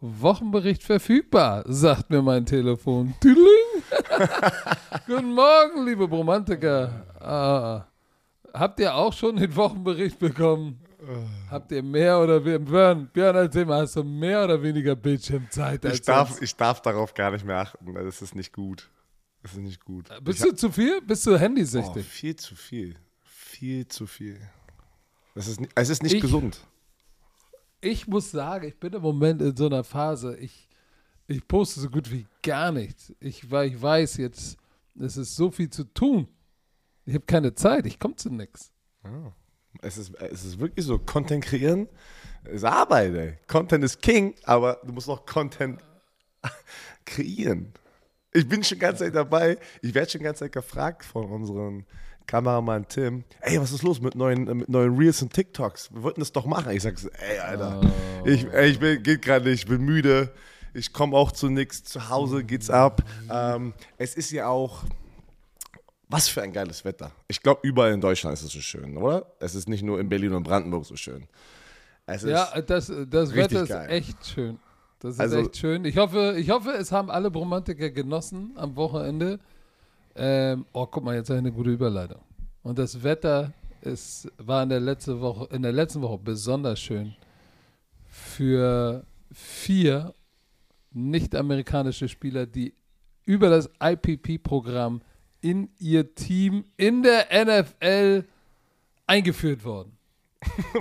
Wochenbericht verfügbar, sagt mir mein Telefon. Guten Morgen, liebe Bromantiker. Ah, habt ihr auch schon den Wochenbericht bekommen? Habt ihr mehr oder weniger, Björn, Björn, erzähl mal, hast du mehr oder weniger Bildschirmzeit Ich darf, sonst? ich darf darauf gar nicht mehr achten. Das ist nicht gut. Das ist nicht gut. Bist ich du zu viel? Bist du Oh, handysüchtig? viel zu viel. Viel zu viel. Das ist, es ist nicht Ich- gesund. Ich muss sagen, ich bin im Moment in so einer Phase, ich, ich poste so gut wie gar nichts. Ich, weil ich weiß jetzt, es ist so viel zu tun. Ich habe keine Zeit, ich komme zu nichts. Es ist, es ist wirklich so, Content kreieren ist Arbeit, ey. Content ist King, aber du musst auch Content kreieren. Ich bin schon die ganze Zeit dabei. Ich werde schon die ganze Zeit gefragt von unserem Kameramann Tim, ey, was ist los mit neuen, äh, mit neuen Reels und TikToks? Wir wollten das doch machen. Ich sag ey, Alter, ich, ey, ich bin, geht gerade nicht, ich bin müde. Ich komme auch zu nichts. Zu Hause geht's ab. Ähm, es ist ja auch, was für ein geiles Wetter. Ich glaube, überall in Deutschland ist es so schön, oder? Es ist nicht nur in Berlin und Brandenburg so schön. Es Ja, das, das Wetter ist geil. echt schön. Das ist Also- echt schön. Ich hoffe, ich hoffe, es haben alle Bromantiker genossen am Wochenende. Ähm, oh, guck mal, jetzt habe ich eine gute Überleitung. Und das Wetter ist, war in der, letzte Woche, in der letzten Woche besonders schön für vier nicht-amerikanische Spieler, die über das IPP-Programm in ihr Team in der NFL eingeführt wurden.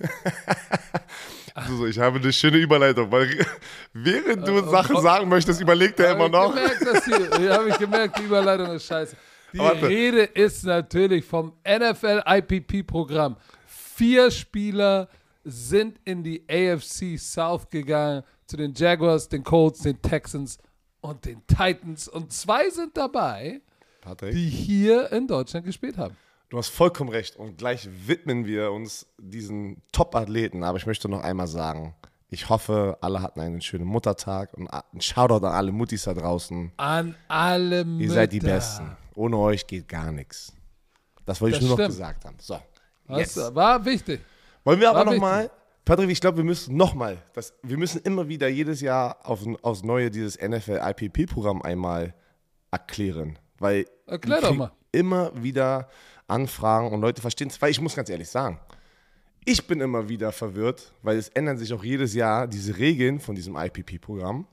so, so, ich habe eine schöne Überleitung, weil während du Äh, Sachen oh, sagen möchtest, überlegt er immer noch. Habe ich gemerkt, die Überleitung ist scheiße. Die Warte. Rede ist natürlich vom NFL IPP-Programm. Vier Spieler sind in die AFC South gegangen, zu den Jaguars, den Colts, den Texans und den Titans. Und zwei sind dabei, Patrick, die hier in Deutschland gespielt haben. Du hast vollkommen recht und gleich widmen wir uns diesen Top-Athleten. Aber ich möchte noch einmal sagen, ich hoffe, alle hatten einen schönen Muttertag und ein Shoutout an alle Muttis da draußen. An alle Mütter. Ihr seid die Besten. Ohne euch geht gar nichts. Das wollte ich Das nur noch stimmt. gesagt haben. So, Das jetzt. war wichtig. Wollen wir aber nochmal, Patrick, ich glaube, wir müssen nochmal, wir müssen immer wieder jedes Jahr auf, aufs Neue dieses NFL-IPP-Programm einmal erklären. Weil Erklär doch mal. immer wieder Anfragen und Leute verstehen es. Weil ich muss ganz ehrlich sagen, ich bin immer wieder verwirrt, weil es ändern sich auch jedes Jahr diese Regeln von diesem IPP-Programm.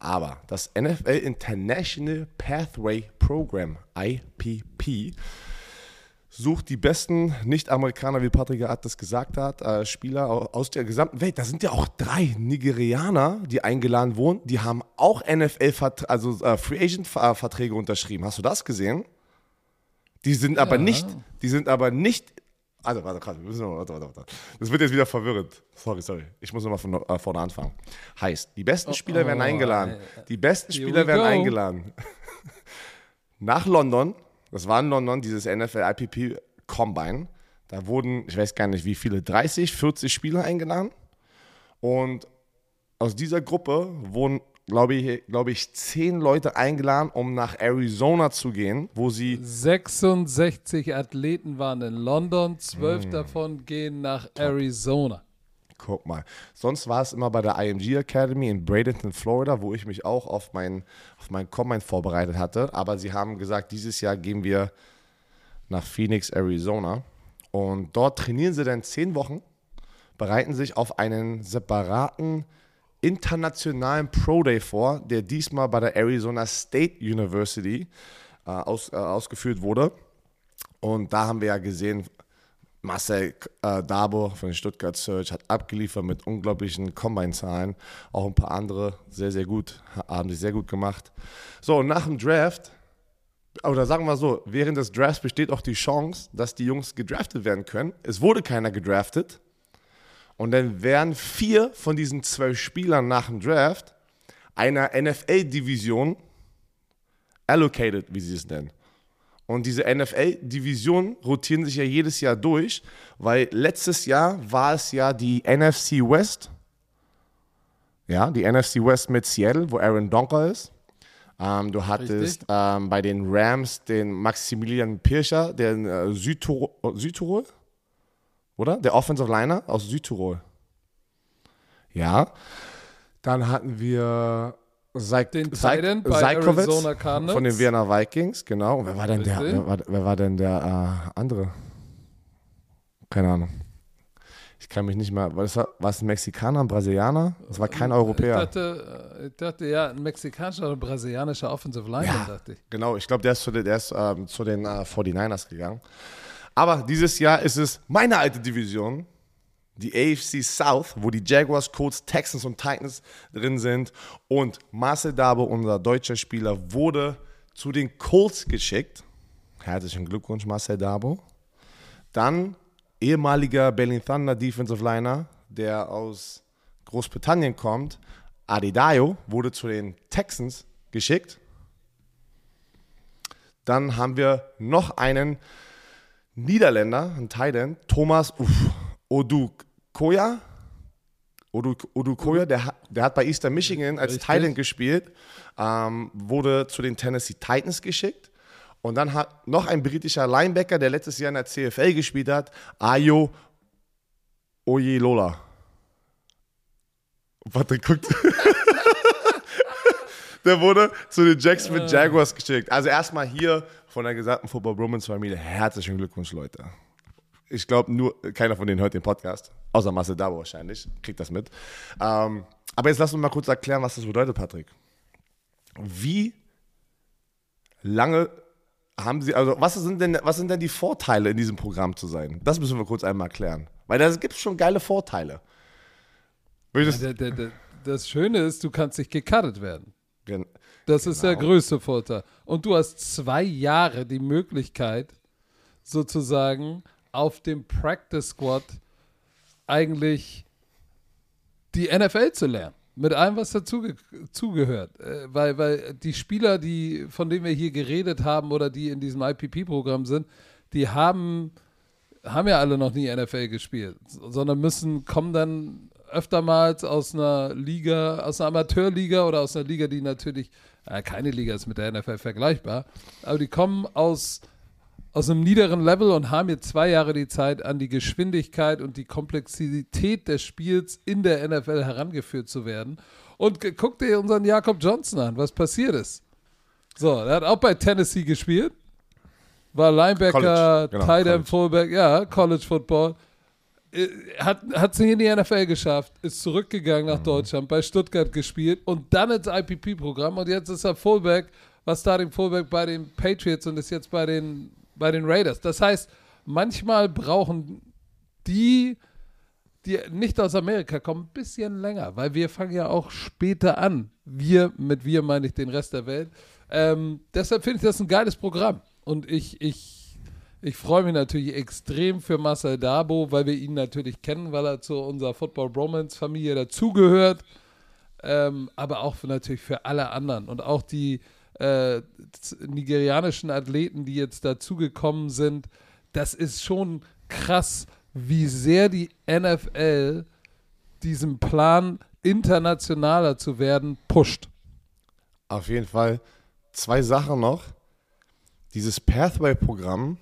Aber das NFL International Pathway Program, IPP, sucht die besten Nicht-Amerikaner, wie Patrick Art das gesagt hat, äh, Spieler au- aus der gesamten Welt. Da sind ja auch drei Nigerianer, die eingeladen wurden. Die haben auch NFL, also äh, Free Agent-Verträge unterschrieben. Hast du das gesehen? Die sind aber Ja. nicht, die sind aber nicht. Also, warte, warte, wir müssen noch, warte, warte, warte. Das wird jetzt wieder verwirrend. Sorry, sorry. Ich muss nochmal von äh, vorne anfangen. Heißt, die besten Spieler werden oh, eingeladen. Die besten Spieler we werden go. eingeladen. Nach London, das war in London, dieses NFL IPP Combine. Da wurden, ich weiß gar nicht wie viele, 30, 40 Spieler eingeladen. Und aus dieser Gruppe wurden, glaube ich, glaube ich, 10 Leute eingeladen, um nach Arizona zu gehen, wo sie 66 Athleten waren in London, Mm. zwölf davon gehen nach Arizona. Guck mal. Sonst war es immer bei der IMG Academy in Bradenton, Florida, wo ich mich auch auf mein, auf mein Combine vorbereitet hatte. Aber sie haben gesagt, dieses Jahr gehen wir nach Phoenix, Arizona. Und dort trainieren sie dann zehn Wochen, bereiten sich auf einen separaten internationalen Pro Day vor, der diesmal bei der Arizona State University äh, aus, äh, ausgeführt wurde. Und da haben wir ja gesehen, Marcel äh, Dabo von den Stuttgart Search hat abgeliefert mit unglaublichen Combine-Zahlen. Auch ein paar andere sehr, sehr gut, haben sich sehr gut gemacht. So, nach dem Draft, oder sagen wir so, während des Drafts besteht auch die Chance, dass die Jungs gedraftet werden können. Es wurde keiner gedraftet. Und dann werden vier von diesen zwölf Spielern nach dem Draft einer NFL-Division allocated, wie sie es nennen. Und diese NFL-Divisionen rotieren sich ja jedes Jahr durch, weil letztes Jahr war es ja die NFC West. Ja, die NFC West mit Seattle, wo Aaron Donker ist. Ähm, du hattest ähm, bei den Rams den Maximilian Pirscher, der in äh, Südtirol, Südtirol, oder? Der Offensive Liner aus Südtirol. Ja. Dann hatten wir Seik, Den Titan von den Vienna Vikings, genau. Und wer war denn der, wer war, wer war denn der äh, andere? Keine Ahnung. Ich kann mich nicht mehr. War, war es ein Mexikaner, ein Brasilianer? Es war kein Ich Europäer. dachte, äh, ich dachte, ja, ein mexikanischer oder brasilianischer Offensive Lineman, Ja. dachte ich. Genau, ich glaube, der ist zu den, der ist, ähm, zu den äh, 49ers gegangen. Aber dieses Jahr ist es meine alte Division, die AFC South, wo die Jaguars, Colts, Texans und Titans drin sind. Und Marcel Dabo, unser deutscher Spieler, wurde zu den Colts geschickt. Herzlichen Glückwunsch, Marcel Dabo. Dann ehemaliger Berlin Thunder Defensive Liner, der aus Großbritannien kommt, Adedayo, wurde zu den Texans geschickt. Dann haben wir noch einen Niederländer, einen Thailand, Thomas uff, Odukoya. Odu, Odukoya, der, hat- der hat bei Eastern Michigan als Richtig. Thailand gespielt, ähm, wurde zu den Tennessee Titans geschickt. Und dann hat noch ein britischer Linebacker, der letztes Jahr in der CFL gespielt hat, Ayo Oyelola. Patrick guckt. Der wurde zu den Jacksonville Jaguars geschickt. Also erstmal hier von der gesamten Football Bromance Familie herzlichen Glückwunsch, Leute. Ich glaube, nur keiner von denen hört den Podcast, außer Marcel Dabo wahrscheinlich, kriegt das mit. Ähm, aber jetzt lass uns mal kurz erklären, was das bedeutet, Patrick. Wie lange haben Sie, also was sind denn, was sind denn die Vorteile in diesem Programm zu sein? Das müssen wir kurz einmal erklären. Weil da gibt es schon geile Vorteile. Ich das, das Schöne ist, du kannst nicht gecuttet werden. Gen- Das ist der Genau. größte Vorteil. Und du hast zwei Jahre die Möglichkeit, sozusagen auf dem Practice Squad eigentlich die NFL zu lernen. Mit allem, was dazu zugehört. Äh, weil, weil die Spieler, die, von denen wir hier geredet haben oder die in diesem IPP-Programm sind, die haben, haben ja alle noch nie NFL gespielt, sondern müssen, kommen dann öftermals aus einer Liga, aus einer Amateurliga oder aus einer Liga, die natürlich, äh, keine Liga ist mit der NFL vergleichbar, aber die kommen aus, aus einem niederen Level und haben jetzt zwei Jahre die Zeit, an die Geschwindigkeit und die Komplexität des Spiels in der NFL herangeführt zu werden. Und guck dir unseren Jakob Johnson an, was passiert ist. So, er hat auch bei Tennessee gespielt, war Linebacker, College, genau, Tight. End, Fullback, ja, College Football. Äh, Hat es nicht in die NFL geschafft, ist zurückgegangen Mhm. nach Deutschland, bei Stuttgart gespielt und dann ins IPP-Programm und jetzt ist er Fullback, war Starting Fullback bei den Patriots und ist jetzt bei den, bei den Raiders. Das heißt, manchmal brauchen die, die nicht aus Amerika kommen, ein bisschen länger, weil wir fangen ja auch später an. Wir, mit wir meine ich den Rest der Welt. Ähm, deshalb finde ich das ein geiles Programm. Und ich, ich, ich freue mich natürlich extrem für Marcel Dabo, weil wir ihn natürlich kennen, weil er zu unserer Football Bromance Familie dazugehört. Ähm, aber auch für, natürlich für alle anderen und auch die äh, nigerianischen Athleten, die jetzt dazugekommen sind. Das ist schon krass, wie sehr die NFL diesen Plan, internationaler zu werden, pusht. Auf jeden Fall zwei Sachen noch. Dieses Pathway-Programm,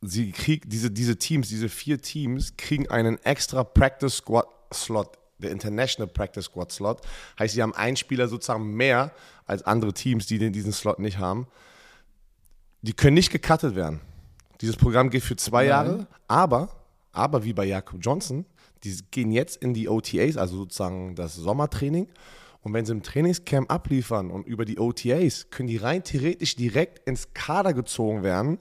sie krieg, diese, diese Teams, diese vier Teams, kriegen einen extra Practice Squad Slot, der International Practice Squad Slot. Heißt, sie haben einen Spieler sozusagen mehr als andere Teams, die den, diesen Slot nicht haben. Die können nicht gecuttet werden. Dieses Programm geht für zwei Nein. Jahre, aber, aber wie bei Jakob Johnson, die gehen jetzt in die OTAs, also sozusagen das Sommertraining. Und wenn sie im Trainingscamp abliefern und über die OTAs, können die rein theoretisch direkt ins Kader gezogen werden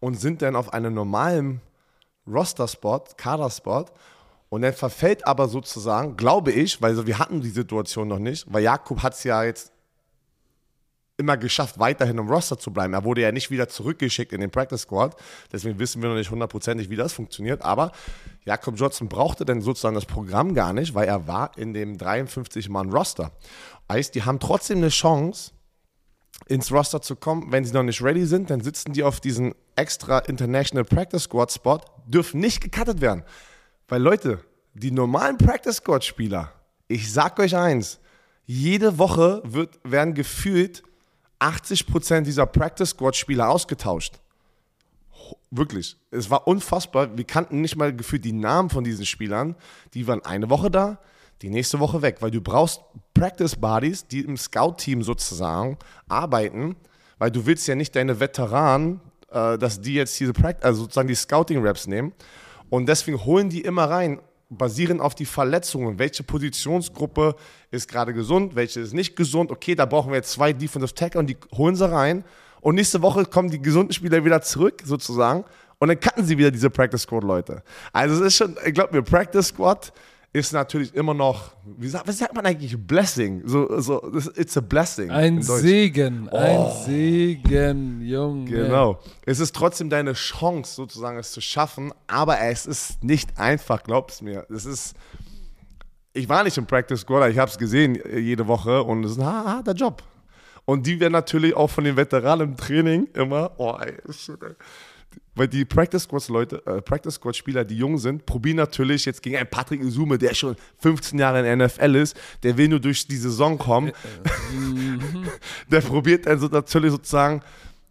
und sind dann auf einem normalen Roster-Spot, Kader-Spot. Und dann verfällt aber sozusagen, glaube ich, weil wir hatten die Situation noch nicht, weil Jakob hat es ja jetzt immer geschafft, weiterhin im Roster zu bleiben. Er wurde ja nicht wieder zurückgeschickt in den Practice Squad. Deswegen wissen wir noch nicht hundertprozentig, wie das funktioniert. Aber Jakob Johnson brauchte dann sozusagen das Programm gar nicht, weil er war in dem 53-Mann-Roster. Heißt, die haben trotzdem eine Chance, ins Roster zu kommen. Wenn sie noch nicht ready sind, dann sitzen die auf diesen extra International Practice Squad Spot, dürfen nicht gecuttet werden. Weil Leute, die normalen Practice Squad Spieler, ich sag euch eins, jede Woche wird, werden gefühlt 80% dieser Practice Squad Spieler ausgetauscht. Wirklich. Es war unfassbar. Wir kannten nicht mal gefühlt die Namen von diesen Spielern. Die waren eine Woche da, die nächste Woche weg, weil du brauchst Practice Buddies, die im Scout-Team sozusagen arbeiten, weil du willst ja nicht deine Veteranen, äh, dass die jetzt diese Practice, also sozusagen die Scouting-Raps nehmen. Und deswegen holen die immer rein, basierend auf die Verletzungen. Welche Positionsgruppe ist gerade gesund, welche ist nicht gesund. Okay, da brauchen wir jetzt zwei Defensive Tackle und die holen sie rein. Und nächste Woche kommen die gesunden Spieler wieder zurück, sozusagen. Und dann cutten sie wieder diese Practice Squad Leute. Also es ist schon, ich glaube mir, Practice Squad ist natürlich immer noch, wie sagt, was sagt man eigentlich, Blessing? So, so, it's a blessing. Ein Segen, oh. ein Segen, Junge. Genau. Es ist trotzdem deine Chance, sozusagen, es zu schaffen, aber es ist nicht einfach, glaub's mir. Es ist, ich war nicht im Practice Squad, ich habe es gesehen äh, jede Woche und es ist ein harter Job. Und die werden natürlich auch von den Veteranen im Training immer, oh ey, shit, ey weil die Practice Squad Leute, äh, Practice Squad Spieler, die jung sind, probieren natürlich jetzt gegen einen Patrick Isume, der schon 15 Jahre in der NFL ist, der will nur durch die Saison kommen. der probiert also natürlich sozusagen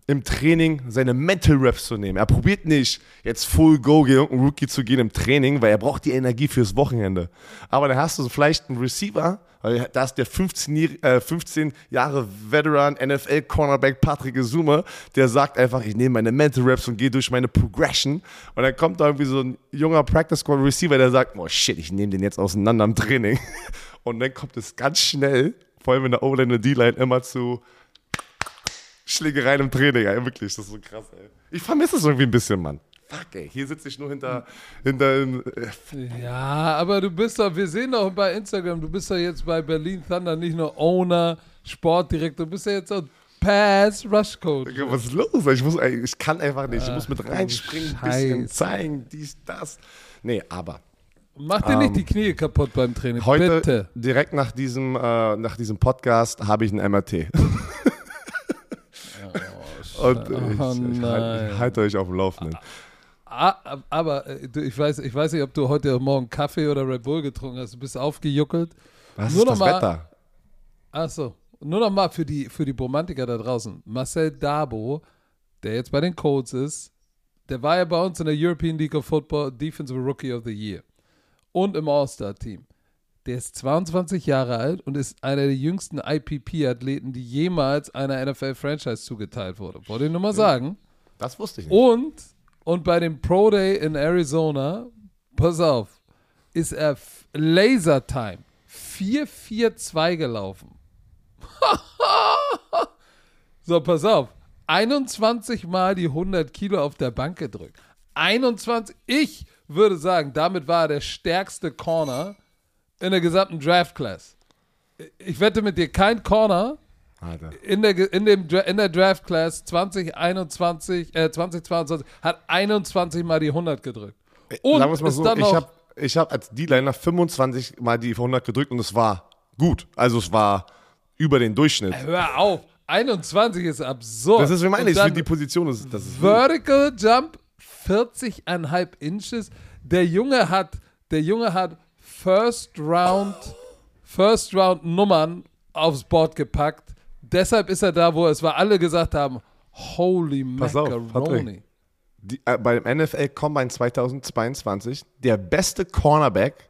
im Training seine Mental Reps zu nehmen. Er probiert nicht jetzt Full Go gegen irgendeinen Rookie zu gehen im Training, weil er braucht die Energie fürs Wochenende. Aber dann hast du vielleicht einen Receiver, weil da ist der 15, äh, 15 Jahre Veteran NFL Cornerback Patrick Zuma, der sagt einfach, ich nehme meine Mental Reps und gehe durch meine Progression. Und dann kommt da irgendwie so ein junger Practice Squad Receiver, der sagt, oh shit, ich nehme den jetzt auseinander im Training. Und dann kommt es ganz schnell, vor allem in der O-Line und D-Line, immer zu Schlägereien im Training. Ja, wirklich, das ist so krass, ey. Ich vermisse es irgendwie ein bisschen, Mann fuck, ey, hier sitze ich nur hinter, hinter äh, Ja, aber du bist doch, wir sehen doch bei Instagram, du bist doch jetzt bei Berlin Thunder nicht nur Owner, Sportdirektor, du bist ja jetzt auch Pass Rush Coach. Was ist los? Ich, muss, ich kann einfach nicht. Ich muss mit reinspringen, ein bisschen zeigen, dies, das. Nee, aber. Mach dir ähm, nicht die Knie kaputt beim Training. Heute, Bitte. direkt nach diesem, äh, nach diesem Podcast, habe ich ein MRT. Und ich, oh, ich halte halt euch auf dem Laufenden. Aber äh, ich weiß, ich weiß nicht, ob du heute Morgen Kaffee oder Red Bull getrunken hast. Du bist aufgejuckelt. Was Nur ist das mal, Wetter? Achso. Nur noch mal für die, für die Romantiker da draußen. Marcel Dabo, der jetzt bei den Colts ist, der war ja bei uns in der European League of Football Defensive Rookie of the Year und im All-Star-Team. Der ist 22 Jahre alt und ist einer der jüngsten IPP-Athleten, die jemals einer NFL-Franchise zugeteilt wurde. Wollte ich nur mal sagen. Das wusste ich nicht. Und und bei dem Pro Day in Arizona, pass auf, ist er Laser Time 4-4-2 gelaufen. so, pass auf. 21 Mal die 100 Kilo auf der Bank gedrückt. 21, ich würde sagen, damit war er der stärkste Corner in der gesamten Draft Class. Ich wette mit dir, kein Corner Alter. In der, in, dem, in der Draft Class 2021, äh, 2022 hat 21 mal die 100 gedrückt. Und Sagen mal so, ich habe ich hab als D-Liner 25 mal die 100 gedrückt und es war gut. Also es war über den Durchschnitt. Hör auf, 21 ist absurd. Das ist, wie meine ich, die Position ist. Das ist Vertical gut. Jump 40,5 Inches. Der Junge hat, der Junge hat First Round, First Round Nummern aufs Board gepackt deshalb ist er da, wo es war, alle gesagt haben, holy Pass macaroni. Auf, die, äh, beim NFL Combine 2022 der beste Cornerback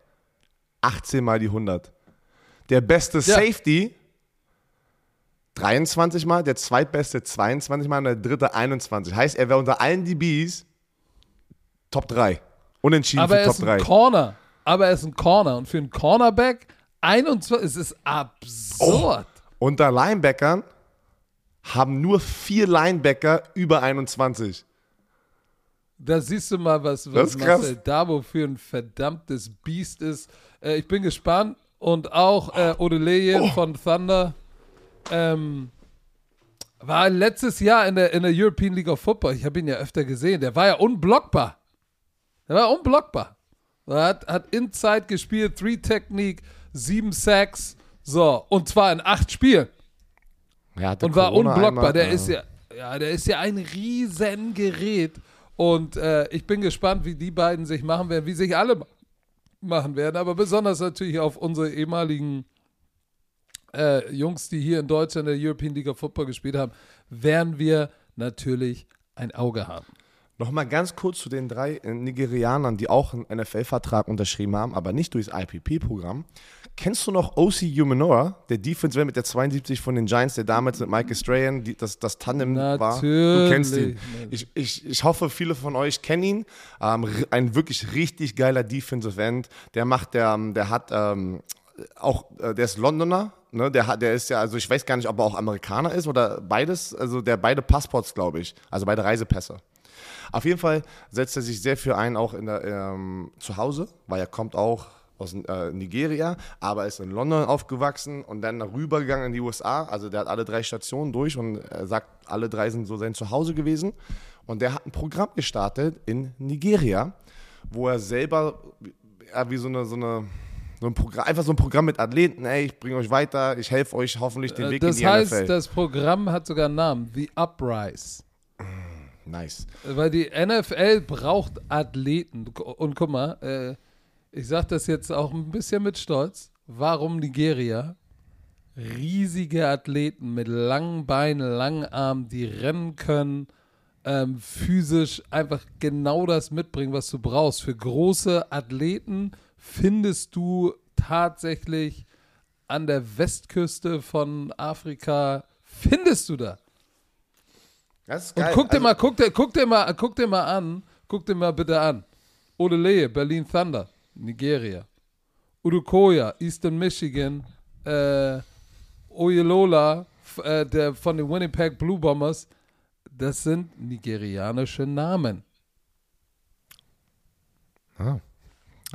18 mal die 100. Der beste ja. Safety 23 mal, der zweitbeste 22 mal und der dritte 21. Heißt, er wäre unter allen DBs Top 3. Unentschieden Aber für Top 3. Aber er ist ein Corner. Aber er ist ein Corner. Und für einen Cornerback 21, es ist absurd. Oh. Unter Linebackern haben nur vier Linebacker über 21. Da siehst du mal, was, was Marcel Dabo für ein verdammtes Biest ist. Äh, ich bin gespannt. Und auch äh, Odeleye oh. von Thunder ähm, war letztes Jahr in der, in der European League of Football. Ich habe ihn ja öfter gesehen. Der war ja unblockbar. Der war unblockbar. Er hat, hat Inside gespielt, Three Technique, sieben Sacks. So, und zwar in acht Spielen. Ja, und war Corona unblockbar. Einmal, der ja. ist ja, ja, der ist ja ein Riesengerät. Und äh, ich bin gespannt, wie die beiden sich machen werden, wie sich alle machen werden. Aber besonders natürlich auf unsere ehemaligen äh, Jungs, die hier in Deutschland in der European League of Football gespielt haben, werden wir natürlich ein Auge haben. Nochmal ganz kurz zu den drei Nigerianern, die auch einen NFL-Vertrag unterschrieben haben, aber nicht durchs IPP-Programm. Kennst du noch O.C. Umenora, der Defense mit der 72 von den Giants, der damals mit Michael Strahan das, das Tandem Natürlich. war? Du kennst ihn. Ich, ich, ich hoffe, viele von euch kennen ihn. Ähm, ein wirklich richtig geiler Defensive End. Der macht, der, der hat ähm, auch, äh, der ist Londoner, ne? der, hat, der ist ja, also ich weiß gar nicht, ob er auch Amerikaner ist oder beides, also der beide Passports, glaube ich, also beide Reisepässe. Auf jeden Fall setzt er sich sehr für ein, auch in der, ähm, zu Hause, weil er kommt auch aus äh, Nigeria, aber ist in London aufgewachsen und dann rübergegangen in die USA. Also der hat alle drei Stationen durch und er sagt, alle drei sind so sein Zuhause gewesen. Und der hat ein Programm gestartet in Nigeria, wo er selber ja, wie so eine, so eine so ein Programm, einfach so ein Programm mit Athleten, ey, ich bringe euch weiter, ich helfe euch hoffentlich den Äh, Weg Das in die heißt, NFL. das Programm hat sogar einen Namen, The Uprise. Nice. Weil die NFL braucht Athleten. Und guck mal, äh, ich sage das jetzt auch ein bisschen mit Stolz. Warum Nigeria? Riesige Athleten mit langen Beinen, langen Armen, die rennen können, ähm, physisch einfach genau das mitbringen, was du brauchst. Für große Athleten findest du tatsächlich an der Westküste von Afrika, findest du da. Das ist Und geil. guck dir Also- mal, guck dir, guck dir mal, guck dir mal an, guck dir mal bitte an. Odeleye, Berlin Thunder, Nigeria. Udukoya, Eastern Michigan, äh, Oyelola, äh, der von den Winnipeg Blue Bombers, das sind nigerianische Namen. Ah.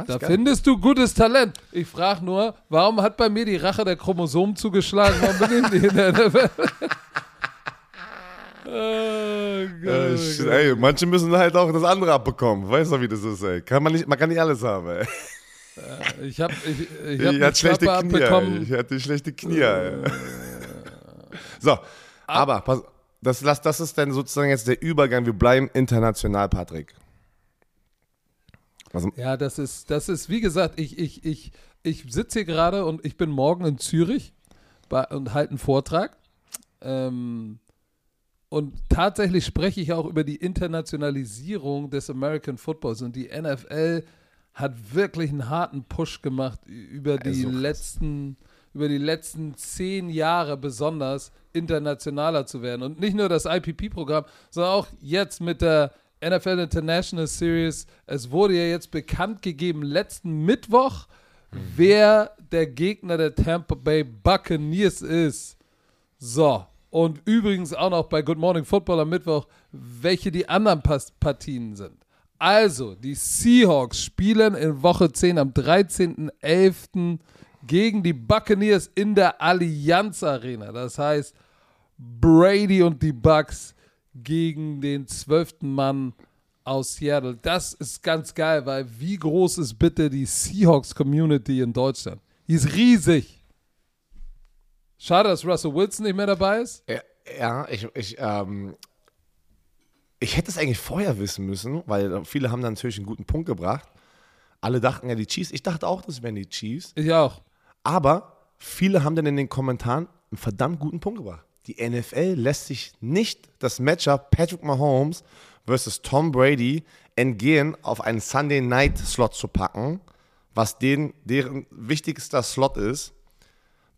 Da geil. findest du gutes Talent. Ich frage nur, warum hat bei mir die Rache der Chromosomen zugeschlagen? Warum bin ich nicht in der NFL? oh, Gott, Äh, oh Gott. ey, manche müssen halt auch das andere abbekommen. Weißt du, wie das ist, ey? Kann man, nicht, man kann nicht alles haben, ey. Ich habe ich, ich Ich, hab hatte schlechte Klappe Knie, ey. abbekommen. Ich hatte schlechte Knie, ey. So, aber pass, das, das, das ist dann sozusagen jetzt der Übergang. Wir bleiben international, Patrick. Also, Ja, das ist, das ist, wie gesagt, ich, ich, ich, ich sitze hier gerade und ich bin morgen in Zürich bei, und halte einen Vortrag. Ähm, und tatsächlich spreche ich auch über die Internationalisierung des American Footballs und die NFL hat wirklich einen harten Push gemacht über die so krass. letzten über die letzten zehn Jahre besonders internationaler zu werden. Und nicht nur das IPP-Programm, sondern auch jetzt mit der NFL International Series. Es wurde ja jetzt bekannt gegeben, letzten Mittwoch, wer der Gegner der Tampa Bay Buccaneers ist. So, und übrigens auch noch bei Good Morning Football am Mittwoch, welche die anderen Partien sind. Also, die Seahawks spielen in Woche 10 am 13.11. gegen die Buccaneers in der Allianz Arena. Das heißt, Brady und die Bucks gegen den zwölften Mann aus Seattle. Das ist ganz geil, weil wie groß ist bitte die Seahawks-Community in Deutschland? Die ist riesig. Schade, dass Russell Wilson nicht mehr dabei ist. ja, ja, ich, ich, ähm, ich hätte es eigentlich vorher wissen müssen, weil viele haben dann natürlich einen guten Punkt gebracht. Alle dachten ja die Chiefs. Ich dachte auch, das wären die Chiefs. Ich auch. Aber viele haben dann in den Kommentaren einen verdammt guten Punkt gebracht. Die NFL lässt sich nicht das Matchup Patrick Mahomes versus Tom Brady entgehen, auf einen Sunday Night Slot zu packen, was den, deren wichtigster Slot ist.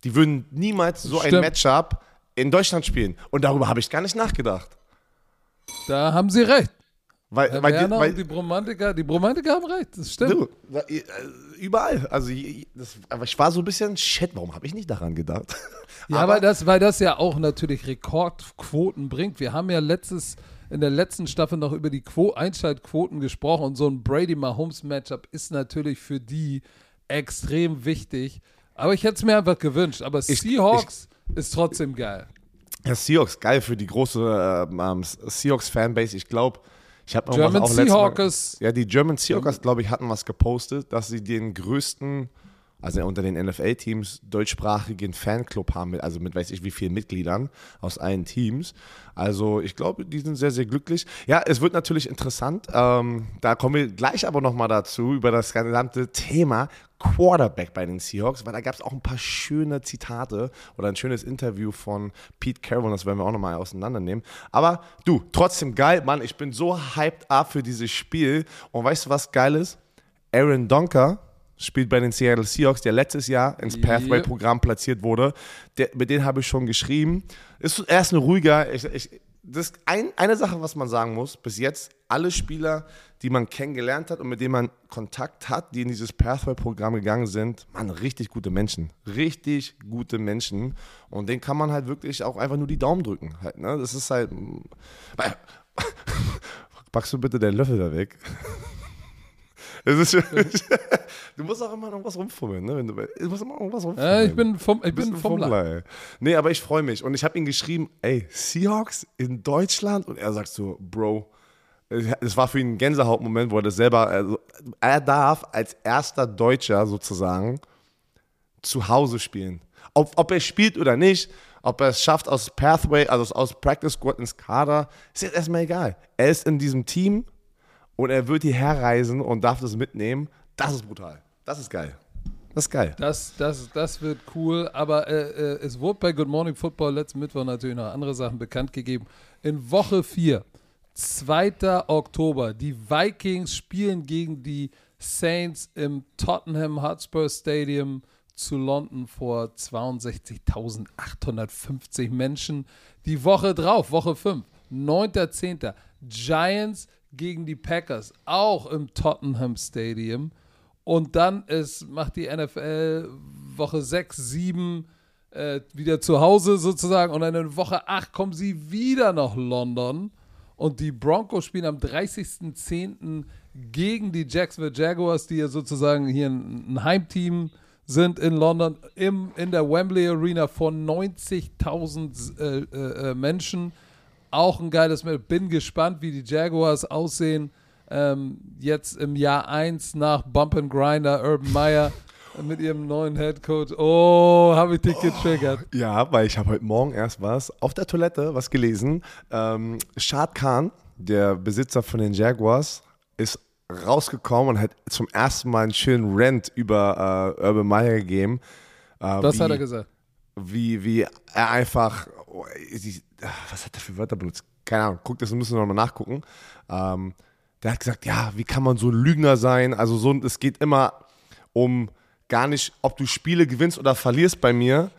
Die würden niemals so ein Stimmt. Matchup in Deutschland spielen. Und darüber habe ich gar nicht nachgedacht. Da haben sie recht. Weil, Herr weil, die- Werner weil, die Bromantiker, die Bromantiker haben recht. Das stimmt. Du, äh, überall. Also das, aber ich war so ein bisschen, shit, warum habe ich nicht daran gedacht? Ja, weil das, weil das ja auch natürlich Rekordquoten bringt. Wir haben ja letztes, in der letzten Staffel noch über die Quo Einschaltquoten gesprochen und so ein Brady-Mahomes-Matchup ist natürlich für die extrem wichtig. Aber ich hätte es mir einfach gewünscht. Aber Seahawks ist trotzdem geil. Ja, Seahawks, geil für die große ähm, ähm, Seahawks-Fanbase. Ich glaube, ich habe German auch letztes Mal- Seahawkers. Ja, die German Seahawkers, glaube ich, hatten was gepostet, dass sie den größten also unter den NFL-Teams deutschsprachigen Fanclub haben, mit, also mit weiß ich wie vielen Mitgliedern aus allen Teams. Also ich glaube, die sind sehr, sehr glücklich. Ja, es wird natürlich interessant. Ähm, da kommen wir gleich aber nochmal dazu, über das gesamte Thema Quarterback bei den Seahawks, weil da gab es auch ein paar schöne Zitate oder ein schönes Interview von Pete Carroll, das werden wir auch nochmal auseinandernehmen. Aber du, trotzdem geil, Mann, ich bin so hyped up für dieses Spiel. Und weißt du, was geil ist? Aaron Donker, spielt bei den Seattle Seahawks, der letztes Jahr ins Pathway-Programm platziert wurde. Der, mit denen habe ich schon geschrieben. Ist, er ist ein ruhiger. Ich, ich, das ist ein, eine Sache, was man sagen muss. Bis jetzt, alle Spieler, die man kennengelernt hat und mit denen man Kontakt hat, die in dieses Pathway-Programm gegangen sind, man, richtig gute Menschen. Richtig gute Menschen. Und denen kann man halt wirklich auch einfach nur die Daumen drücken. Halt, ne? Das ist halt. Packst du bitte den Löffel da weg? Ist, du musst auch immer noch was rumfummeln, ne? Wenn du, du musst immer noch was rumfummeln. Ja, ich bin vom, ich bin vom Fummler. Nee, aber ich freue mich. Und ich habe ihm geschrieben, ey, Seahawks in Deutschland? Und er sagt so, Bro, es war für ihn ein Gänsehautmoment, wo er das selber, also, er darf als erster Deutscher sozusagen zu Hause spielen. Ob, ob er spielt oder nicht, ob er es schafft aus Pathway, also aus Practice Squad ins Kader, ist jetzt erstmal egal. Er ist in diesem Team und er wird hierher reisen und darf das mitnehmen. Das ist brutal. Das ist geil. Das ist geil. Das, das, das wird cool, aber äh, äh, es wurde bei Good Morning Football letzten Mittwoch natürlich noch andere Sachen bekannt gegeben. In Woche 4, 2. Oktober, die Vikings spielen gegen die Saints im Tottenham Hotspur Stadium zu London vor 62.850 Menschen. Die Woche drauf, Woche 5, 9.10. Giants gegen die Packers, auch im Tottenham Stadium. Und dann ist, macht die NFL Woche 6, 7 äh, wieder zu Hause sozusagen. Und dann in Woche 8 kommen sie wieder nach London. Und die Broncos spielen am 30.10. gegen die Jacksonville Jaguars, die ja sozusagen hier ein, Heimteam sind in London, im, in der Wembley Arena vor 90.000 äh, äh, äh, Menschen auch ein geiles Match. Bin gespannt, wie die Jaguars aussehen. Ähm, jetzt im Jahr 1 nach Bump and Grinder, Urban Meyer mit ihrem neuen Head Coach. Oh, habe ich dich getriggert. Oh, ja, weil ich habe heute Morgen erst was auf der Toilette was gelesen. Ähm, Shad Khan, der Besitzer von den Jaguars, ist rausgekommen und hat zum ersten Mal einen schönen Rant über äh, Urban Meyer gegeben. Äh, das wie, hat er gesagt. Wie, wie er einfach, oh, was hat er für Wörter benutzt? Keine Ahnung, guck, das müssen wir nochmal nachgucken. Ähm, der hat gesagt, ja, wie kann man so ein Lügner sein? Also so, es geht immer um gar nicht, ob du Spiele gewinnst oder verlierst bei mir,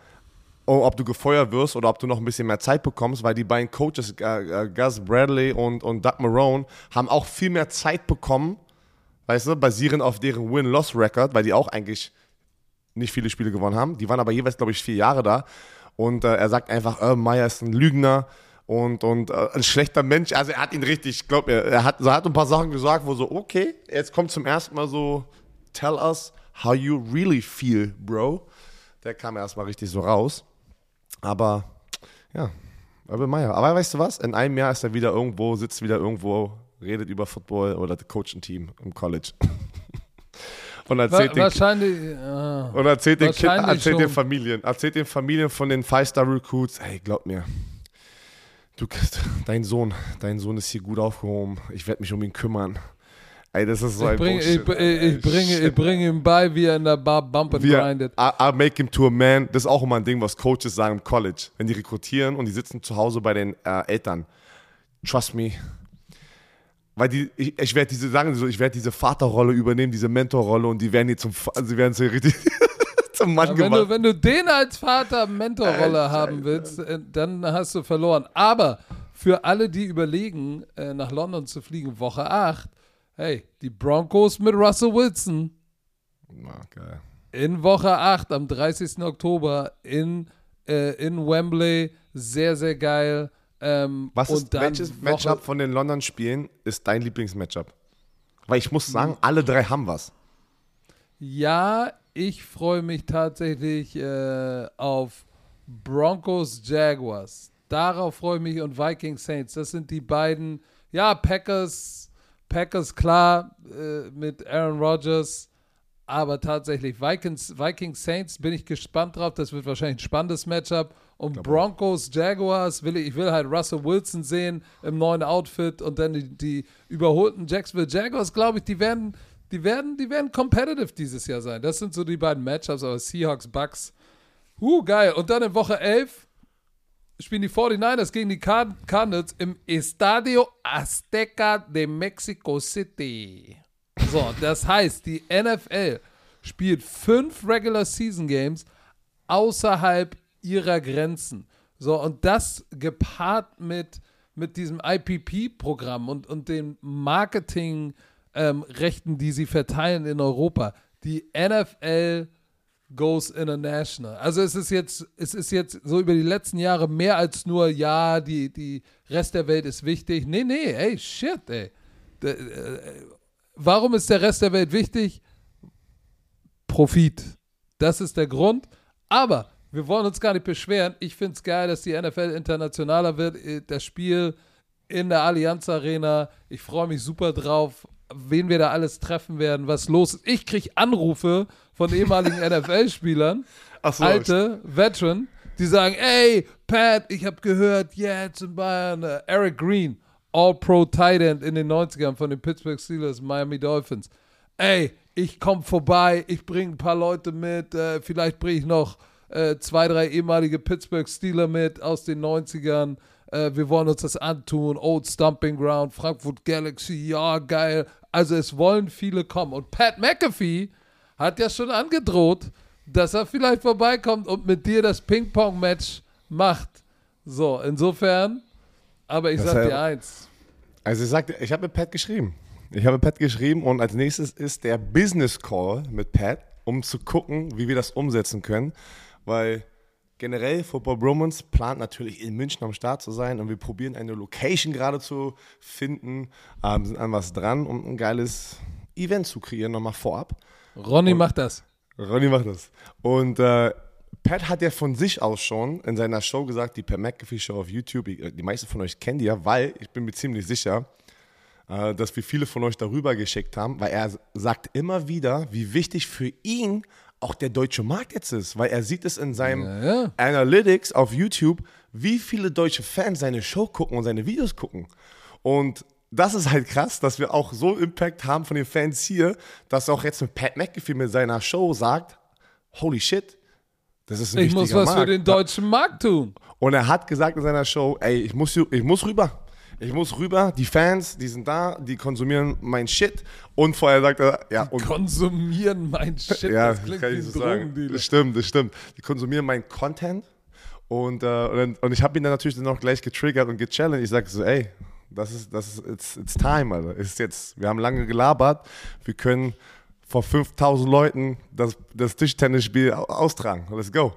ob du gefeuert wirst oder ob du noch ein bisschen mehr Zeit bekommst, weil die beiden Coaches, äh, äh, Gus Bradley und, und Doug Marone, haben auch viel mehr Zeit bekommen, weißt du, basierend auf deren Win-Loss-Record, weil die auch eigentlich nicht viele Spiele gewonnen haben. Die waren aber jeweils, glaube ich, vier Jahre da. Und äh, er sagt einfach, äh, Meyer ist ein Lügner und, und äh, ein schlechter Mensch. Also er hat ihn richtig, ich glaube, er, hat, er hat ein paar Sachen gesagt, wo so, okay, jetzt kommt zum ersten Mal so, tell us how you really feel, bro. Der kam erstmal richtig so raus. Aber ja, Urban Meyer. Aber weißt du was? In einem Jahr ist er wieder irgendwo, sitzt wieder irgendwo, redet über Football oder coacht ein Team im College. und erzählt Wa wahrscheinlich, den, ja, und erzählt, den, kind, erzählt den Familien, erzählt den Familien von den Five-Star-Recruits, hey, glaub mir, du, dein Sohn, dein Sohn ist hier gut aufgehoben, ich werde mich um ihn kümmern. Ey, das ist so ich ein bring, ich, ich, ich, bringe, ich bringe ihm bei, wie er in der Bar bump and grindet. I, I make him to a man. Das ist auch immer ein Ding, was Coaches sagen im College. Wenn die rekrutieren und die sitzen zu Hause bei den äh, Eltern. Trust me, weil die, ich, ich werde diese, sagen so, ich werde diese Vaterrolle übernehmen, diese Mentorrolle und die werden jetzt zum, also sie werden so richtig zum Mann ja, wenn gemacht. Du, wenn du den als Vater Mentorrolle äh, haben willst, äh, dann hast du verloren. Aber für alle, die überlegen, äh, nach London zu fliegen, Woche 8, hey, die Broncos mit Russell Wilson. Okay. In Woche 8 am 30. Oktober in, äh, in Wembley. Sehr, sehr geil. Ähm, Was ist, welches Woche Matchup von den London-Spielen ist dein Lieblingsmatchup? Weil ich muss sagen, alle drei haben was. Ja, ich freue mich tatsächlich äh, auf Broncos Jaguars. Darauf freue ich mich und Vikings Saints. Das sind die beiden. Ja, Packers, Packers klar äh, mit Aaron Rodgers. aber tatsächlich Vikings, Vikings Saints bin ich gespannt drauf. Das wird wahrscheinlich ein spannendes Matchup. Und Broncos, Jaguars, will ich, ich will halt Russell Wilson sehen im neuen Outfit und dann die, die überholten Jacksonville Jaguars, glaube ich, die werden, die werden, die werden competitive dieses Jahr sein. Das sind so die beiden Matchups, aber Seahawks, Bucks. Uh, geil. Und dann in Woche 11 spielen die 49ers gegen die Card Cardinals im Estadio Azteca de Mexico City. So, das heißt, die NFL spielt fünf Regular Season Games außerhalb ihrer Grenzen. So, und das gepaart mit, mit diesem IPP-Programm und, und den Marketing- ähm, die sie verteilen in Europa. Die NFL goes international. Also es ist jetzt, es ist jetzt so über die letzten Jahre mehr als nur, ja, die, die Rest der Welt ist wichtig. Nee, nee, ey, shit, ey. D äh, warum ist der Rest der Welt wichtig? Profit. Das ist der Grund. Aber wir wollen uns gar nicht beschweren. Ich finde es geil, dass die NFL internationaler wird. Äh, das Spiel in der Allianz Arena. Ich freue mich super drauf wen wir da alles treffen werden, was los ist. Ich kriege Anrufe von ehemaligen NFL-Spielern, so, alte Veteran, die sagen, ey, Pat, ich habe gehört, jetzt in Bayern, uh, Eric Green, All-Pro Tight End in den 90ern von den Pittsburgh Steelers, Miami Dolphins. Ey, ich komme vorbei, ich bringe ein paar Leute mit, äh, vielleicht bringe ich noch äh, zwei, drei ehemalige Pittsburgh Steeler mit aus den 90ern. Äh, wir wollen uns das antun. Old Stomping Ground, Frankfurt Galaxy, ja, geil. Also es wollen viele kommen. Und Pat McAfee hat ja schon angedroht, dass er vielleicht vorbeikommt und mit dir das Ping-Pong-Match macht. So, insofern, aber ich das sag dir eins. Also ich sagte, ich habe mit Pat geschrieben. Ich habe mit Pat geschrieben und als nächstes ist der Business Call mit Pat, um zu gucken, wie wir das umsetzen können. Weil generell Football Bromance plant natürlich in München am Start zu sein und wir probieren eine Location gerade zu finden, ähm, sind an was dran, um ein geiles Event zu kreieren, nochmal vorab. Ronny und macht das. Ronny macht das. Und äh, Pat hat ja von sich aus schon in seiner Show gesagt, die Per McAfee Show auf YouTube, die meisten von euch kennen die ja, weil ich bin mir ziemlich sicher, äh, dass wir viele von euch darüber geschickt haben, weil er sagt immer wieder, wie wichtig für ihn auch der deutsche Markt jetzt ist, weil er sieht es in seinem ja, ja. Analytics auf YouTube, wie viele deutsche Fans seine Show gucken und seine Videos gucken. Und das ist halt krass, dass wir auch so Impact haben von den Fans hier, dass auch jetzt mit Pat McAfee mit seiner Show sagt, holy shit, das ist ein Ich muss was Markt. für den deutschen Markt tun. Und er hat gesagt in seiner Show, ey, ich muss, ich muss rüber. Ich muss rüber, die Fans, die sind da, die konsumieren mein Shit. Und vorher sagt er, ja. Und konsumieren mein Shit, ja, das klingt kann wie ich so sagen. Das stimmt, das stimmt. Die konsumieren mein Content. Und, äh, und, und, ich habe ihn dann natürlich dann auch gleich getriggert und gechallenged. Ich sage so, ey, das ist, das ist, it's, it's time, Alter. Ist jetzt, wir haben lange gelabert. Wir können vor 5000 Leuten das, das Tischtennisspiel austragen. Let's go.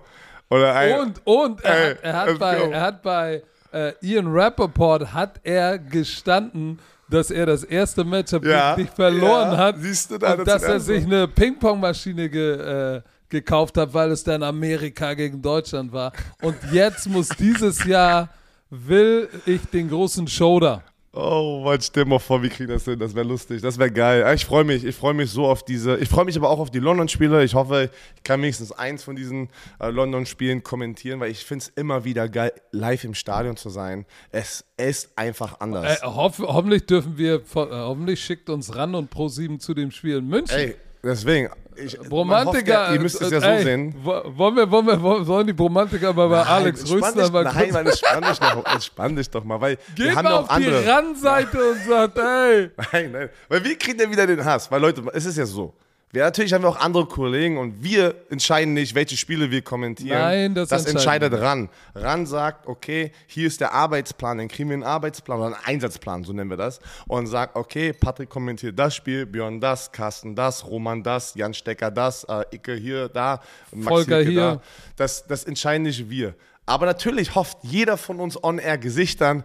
Oder, und, und, er, ey, hat, er, hat bei, er hat bei äh, Ian Rappaport hat er gestanden, dass er das erste Matchup ja, dich verloren ja, hat siehst du, da und dass er sich eine Ping-Pong-Maschine ge, äh, gekauft hat, weil es dann Amerika gegen Deutschland war. Und jetzt muss dieses Jahr will ich den großen Shoulder. Oh Mann, stell mal vor, wie kriegen das hin? Das wäre lustig, das wäre geil. Ich freue mich, ich freue mich so auf diese, ich freue mich aber auch auf die London-Spiele. Ich hoffe, ich kann wenigstens eins von diesen äh, London-Spielen kommentieren, weil ich finde es immer wieder geil, live im Stadion zu sein. Es ist einfach anders. Äh, hoff, hoffentlich dürfen wir, äh, hoffentlich schickt uns ran und Pro 7 zu dem Spiel in München. Ey, deswegen, ich, Bromantiker, hofft, ihr müsst es ja so ey, sehen. Wollen wir, wollen wir, sollen die Bromantiker mal bei nein, Alex Rüstner mal Nein, Mann, entspann dich, noch, entspann dich doch mal, weil Geht wir haben mal auf andere. die Randseite und sagt, ey. Nein, nein, weil wir kriegen ja wieder den Hass, weil Leute, es ist ja so. Wir, natürlich haben wir auch andere Kollegen und wir entscheiden nicht, welche Spiele wir kommentieren. Nein, das, das entscheidet RAN. RAN sagt, okay, hier ist der Arbeitsplan, dann kriegen wir einen Arbeitsplan oder einen Einsatzplan, so nennen wir das. Und sagt, okay, Patrick kommentiert das Spiel, Björn das, Carsten das, Roman das, Jan Stecker das, äh, Icke hier, da, Max Volker hier. Da. Das, das entscheiden nicht wir. Aber natürlich hofft jeder von uns On-Air-Gesichtern,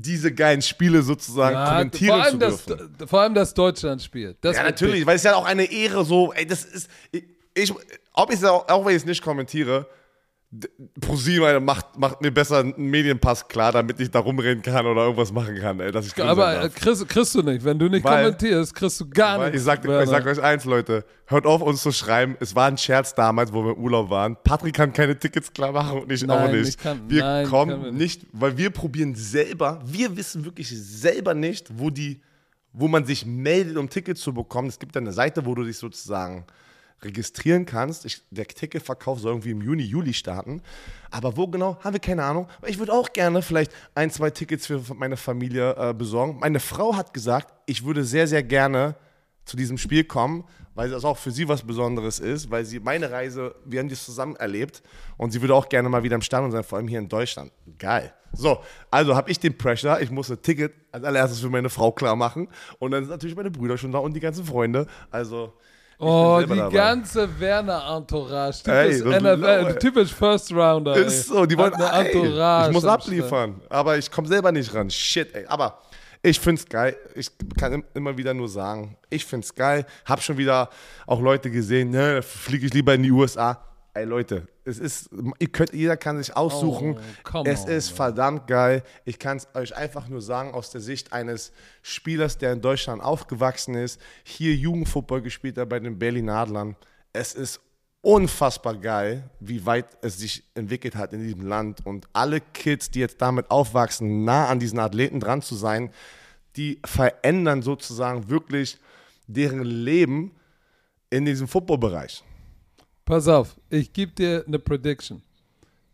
diese geilen Spiele sozusagen ja, kommentieren zu dürfen. Das, vor allem das Deutschland-Spiel. Ja, natürlich, weil es ja auch eine Ehre so, ey, das ist, ich, ich ob ich es auch, auch wenn ich es nicht kommentiere, ProSieben macht, macht mir besser einen Medienpass klar, damit ich da rumreden kann oder irgendwas machen kann, ey, dass ich Aber äh, darf. kriegst, kriegst du nicht. Wenn du nicht Weil- kommentierst, kriegst du gar nichts. ich sag, ich sag euch eins, Leute. Hört auf, uns zu schreiben. Es war ein Scherz damals, wo wir im Urlaub waren. Patrick kann keine Tickets klar machen und ich Nein, auch nicht. ich kann- wir nein, kommen wir nicht, weil wir probieren selber, wir wissen wirklich selber nicht, wo die, wo man sich meldet, um Tickets zu bekommen. Es gibt eine Seite, wo du dich sozusagen registrieren kannst. Ich, der Ticketverkauf soll irgendwie im Juni, Juli starten. Aber wo genau, haben wir keine Ahnung. Ich würde auch gerne vielleicht ein, zwei Tickets für meine Familie äh, besorgen. Meine Frau hat gesagt, ich würde sehr, sehr gerne zu diesem Spiel kommen, weil das auch für sie was Besonderes ist, weil sie meine Reise, wir haben die zusammen erlebt und sie würde auch gerne mal wieder im Stadion sein, vor allem hier in Deutschland. Geil. So, also habe ich den Pressure, ich muss ein Ticket als allererstes für meine Frau klar machen und dann sind natürlich meine Brüder schon da und die ganzen Freunde. Also Oh, die dabei. ganze Werner-Entourage. Typisch, NFL, typisch First Rounder. ey. Ist so, die wollen eine Entourage. Ich muss abliefern, aber ich komme selber nicht ran. Shit, ey. Aber ich find's geil. Ich kann im- immer wieder nur sagen, ich find's geil. Hab schon wieder auch Leute gesehen, ne, fliege ich lieber in die USA. Ey Leute, es ist, ihr könnt, jeder kann sich aussuchen. Oh, es on, ist verdammt geil. Ich kann es euch einfach nur sagen, aus der Sicht eines Spielers, der in Deutschland aufgewachsen ist, hier Jugendfußball gespielt hat bei den Berlin Adlern. Es ist unfassbar geil, wie weit es sich entwickelt hat in diesem Land. Und alle Kids, die jetzt damit aufwachsen, nah an diesen Athleten dran zu sein, die verändern sozusagen wirklich deren Leben in diesem Footballbereich. Pass auf, ich gebe dir eine Prediction.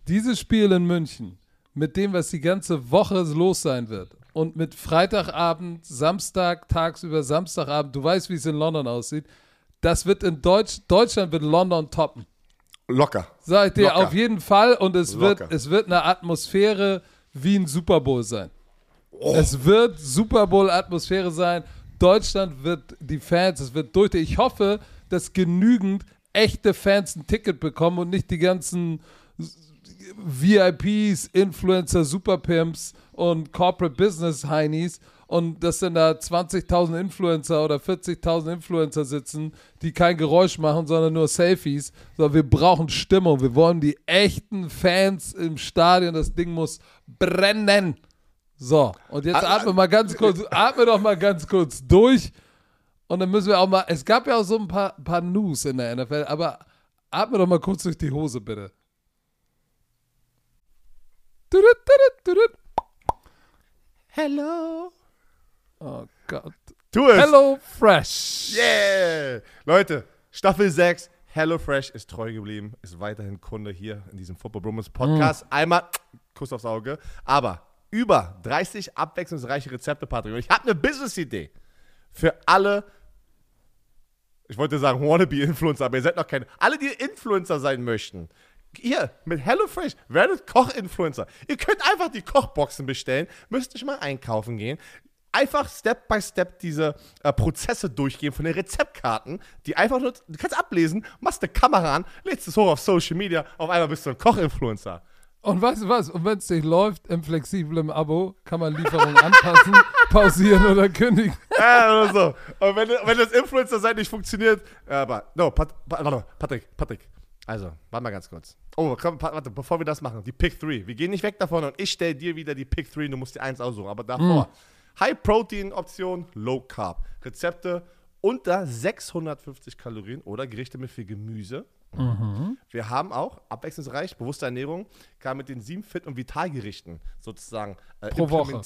Dieses Spiel in München, mit dem, was die ganze Woche los sein wird, und mit Freitagabend, Samstag, tagsüber, Samstagabend, du weißt, wie es in London aussieht, das wird in Deutsch, Deutschland wird London toppen. Locker. Sag ich dir Locker. auf jeden Fall und es wird, es wird eine Atmosphäre wie ein Super Bowl sein. Oh. Es wird Super Bowl Atmosphäre sein. Deutschland wird die Fans, es wird durch. Ich hoffe, dass genügend echte Fans ein Ticket bekommen und nicht die ganzen VIPs, Influencer, Superpimps und Corporate Business Heinis und dass dann da 20.000 Influencer oder 40.000 Influencer sitzen, die kein Geräusch machen, sondern nur Selfies. So, wir brauchen Stimmung. Wir wollen die echten Fans im Stadion. Das Ding muss brennen. So, und jetzt Ah, atme mal ganz kurz, atme doch mal ganz kurz durch. Und dann müssen wir auch mal, es gab ja auch so ein paar, paar News in der NFL, aber atme doch mal kurz durch die Hose, bitte. Hello. Oh Gott. Tu es. Hello Fresh. Yeah! Leute, Staffel 6, HelloFresh ist treu geblieben, ist weiterhin Kunde hier in diesem Football Brummels Podcast. Einmal Kuss aufs Auge, aber über 30 abwechslungsreiche Rezepte, Patrick. Und ich habe eine Business-Idee für alle, ich wollte sagen Wannabe-Influencer, aber ihr seid noch keine, alle, die Influencer sein möchten. Hier, mit HelloFresh, werdet Koch-Influencer. Ihr könnt einfach die Kochboxen bestellen, müsst nicht mal einkaufen gehen. Einfach Step by Step diese äh, Prozesse durchgehen von den Rezeptkarten, die einfach nur, du kannst ablesen, machst eine Kamera an, lädst es hoch auf Social Media, auf einmal bist du ein Koch-Influencer. Und weißt du was? Und wenn es nicht läuft, im flexiblen Abo kann man Lieferungen anpassen, pausieren oder kündigen. Ja, oder so. Und wenn, wenn das Influencer-Sein nicht funktioniert, ja, aber, no, Pat, Pat, Patrick, Patrick. Also, warte mal ganz kurz. Oh, komm, warte, bevor wir das machen, die Pick 3. Wir gehen nicht weg davon und ich stelle dir wieder die Pick 3, du musst dir eins aussuchen. Aber davor, High-Protein-Option, Low-Carb. Rezepte unter 650 Kalorien oder Gerichte mit viel Gemüse. Wir haben auch abwechslungsreich, bewusste Ernährung, kann mit den sieben Fit- und Vitalgerichten sozusagen äh, Pro Woche.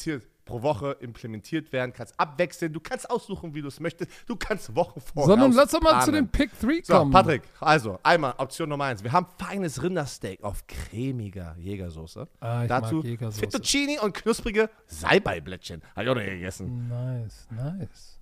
Pro Woche implementiert werden, kannst abwechseln, du kannst aussuchen, wie du es möchtest, du kannst Wochen vorher Sondern lass doch mal zu planen. den Pick 3 So, kommen. Patrick, also einmal Option Nummer eins. Wir haben feines Rindersteak auf cremiger Jägersoße. Ah, ich Dazu mag Jägersoße. Fettuccini und knusprige Salbeiblättchen. Habe ich auch noch nie gegessen. Nice, nice.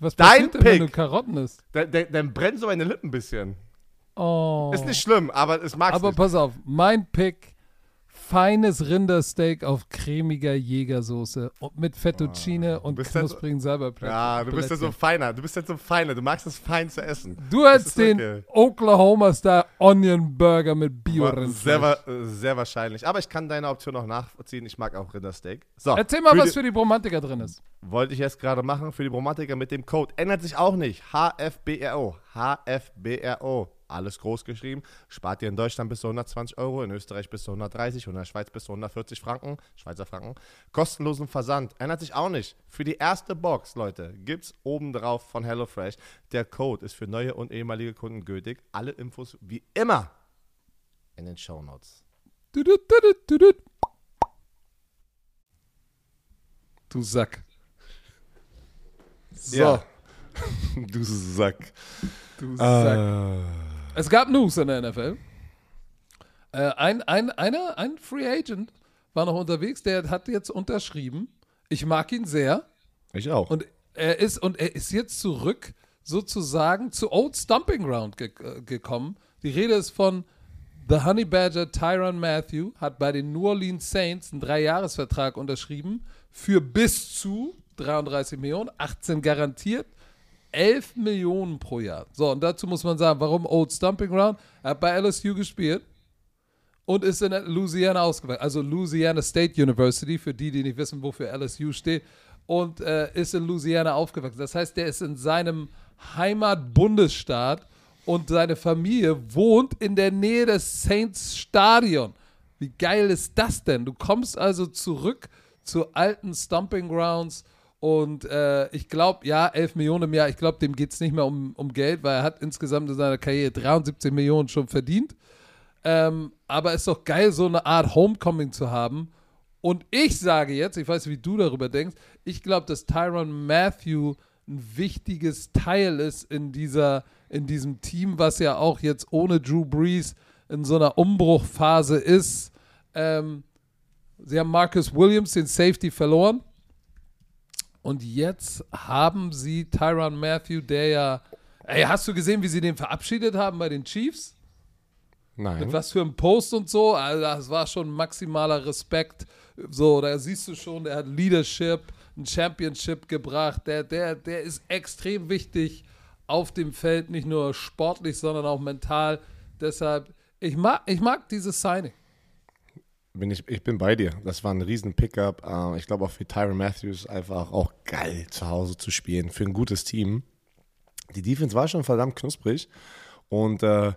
Was Dein passiert denn, wenn Pick. du Karotten isst? Dann, dann, dann brennen so meine Lippen ein bisschen. Oh. Ist nicht schlimm, aber es mag Aber nicht. pass auf, mein Pick feines Rindersteak auf cremiger Jägersoße und mit Fettuccine und ja so- knusprigen Salbeiblättchen. Ja, du bist ja so feiner. Du bist ja so feiner. Du magst es fein zu essen. Du hast den okay. Oklahoma Star Onion Burger mit bio Sehr, sehr wahrscheinlich. Aber ich kann deine Option auch nachvollziehen. Ich mag auch Rindersteak. So, Erzähl mal, für was die- für die Bromantiker drin ist. Wollte ich jetzt gerade machen für die Bromantiker mit dem Code. Ändert sich auch nicht. HFBRO. HFBRO. Alles groß geschrieben. Spart ihr in Deutschland bis zu 120 Euro, in Österreich bis zu 130 und in der Schweiz bis zu 140 Franken. Schweizer Franken. Kostenlosen Versand. Ändert sich auch nicht. Für die erste Box, Leute, gibt es obendrauf von HelloFresh. Der Code ist für neue und ehemalige Kunden gültig. Alle Infos wie immer in den dudut, dudut. Du Sack. So, Ja. du Sack. du Sack. Äh, Es gab News in der NFL. Äh, ein, ein, einer, ein Free Agent war noch unterwegs, der hat jetzt unterschrieben. Ich mag ihn sehr. ich auch. Und er ist, und er ist jetzt zurück sozusagen zu Old Stomping Ground ge äh, gekommen. Die Rede ist von The Honey Badger Tyron Matthew, hat bei den New Orleans Saints einen Dreijahresvertrag unterschrieben für bis zu 33 Millionen, 18 garantiert, 11 Millionen pro Jahr. So, und dazu muss man sagen, warum Old Stomping Ground? Er hat bei LSU gespielt und ist in Louisiana ausgewachsen. Also Louisiana State University, für die, die nicht wissen, wofür LSU steht. Und äh, ist in Louisiana aufgewachsen. Das heißt, der ist in seinem Heimatbundesstaat und seine Familie wohnt in der Nähe des Saints Stadion. Wie geil ist das denn? Du kommst also zurück zu alten Stomping Grounds und äh, ich glaube, ja, 11 Millionen im Jahr, ich glaube, dem geht es nicht mehr um, um Geld, weil er hat insgesamt in seiner Karriere 73 Millionen schon verdient. Ähm, aber ist doch geil, so eine Art Homecoming zu haben. Und ich sage jetzt, ich weiß, wie du darüber denkst, ich glaube, dass Tyron Matthew ein wichtiges Teil ist in, dieser, in diesem Team, was ja auch jetzt ohne Drew Brees in so einer Umbruchphase ist. Ähm, sie haben Marcus Williams, den Safety, verloren. Und jetzt haben sie Tyron Matthew, der ja. Ey, hast du gesehen, wie sie den verabschiedet haben bei den Chiefs? Mit Nein. was für einem Post und so. Also das war schon maximaler Respekt. So, da siehst du schon, der hat Leadership, ein Championship gebracht. Der, der, der ist extrem wichtig auf dem Feld, nicht nur sportlich, sondern auch mental. Deshalb, ich mag, ich mag dieses Signing. Bin ich, ich bin bei dir. Das war ein riesen Pickup. Äh, ich glaube auch für Tyron Matthews einfach auch geil zu Hause zu spielen. Für ein gutes Team. Die Defense war schon verdammt knusprig. Und äh,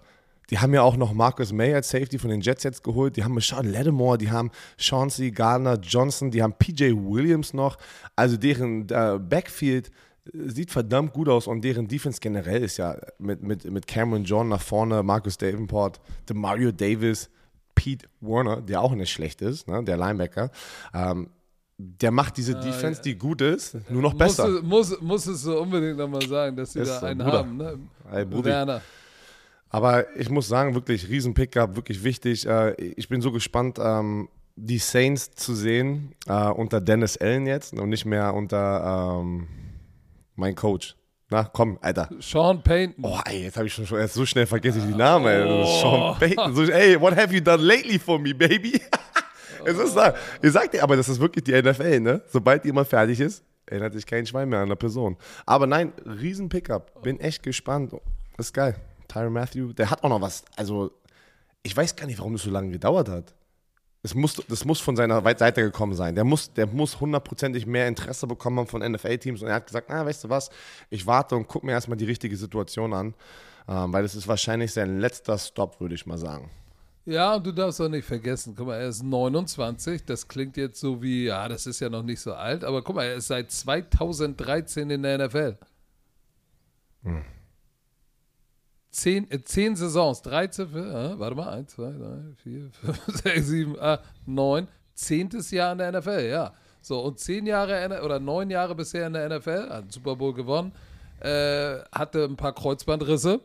die haben ja auch noch Marcus May als Safety von den Jets jetzt geholt. Die haben Sean Lattimore, die haben Chauncey Gardner Johnson, die haben PJ Williams noch. Also deren äh, Backfield sieht verdammt gut aus und deren Defense generell ist ja mit, mit, mit Cameron John nach vorne, Marcus Davenport, Mario Davis, Pete Warner, der auch nicht schlecht ist, ne, der Linebacker. Ähm, der macht diese Defense, die gut ist, nur noch besser. Muss, muss, muss es so unbedingt nochmal sagen, dass sie Ist da einen Bruder. haben. Ne? Ey, Brudi. Werner. Aber ich muss sagen, wirklich riesen Pickup, wirklich wichtig. Äh, ich bin so gespannt, ähm, die Saints zu sehen äh, unter Dennis Allen jetzt und nicht mehr unter ähm, mein Coach. Na, komm, Alter. Sean Payton. Oh, ey, jetzt habe ich schon, schon so schnell vergesse ich die Namen, ist Sean Payton. So, ey, what have you done lately for me, baby? es ist da. Ihr sagt ja, aber das ist wirklich die NFL, ne? Sobald jemand fertig ist, erinnert sich kein Schwein mehr an eine Person. Aber nein, riesen Pickup. Bin echt gespannt. Das ist geil. Tyron Matthew, der hat auch noch was. Also, ich weiß gar nicht, warum das so lange gedauert hat. Es muss, das muss von seiner Seite gekommen sein. Der muss, der muss hundertprozentig mehr Interesse bekommen haben von NFL-Teams. Und er hat gesagt, na, weißt du was, ich warte und gucke mir erstmal die richtige Situation an. Ähm, weil das ist wahrscheinlich sein letzter Stop, würde ich mal sagen. Ja, und du darfst auch nicht vergessen, guck mal, er ist 29, das klingt jetzt so wie, ja, das ist ja noch nicht so alt, aber guck mal, er ist seit 2013 in der NFL. Zehn, äh, zehn Saisons, 13, für, äh, warte mal, 1, 2, 3, 4, 5, 6, 7, 8, 9, zehntes Jahr in der NFL, ja. So, und zehn Jahre oder neun Jahre bisher in der NFL, hat den Super Bowl gewonnen, äh, hatte ein paar Kreuzbandrisse.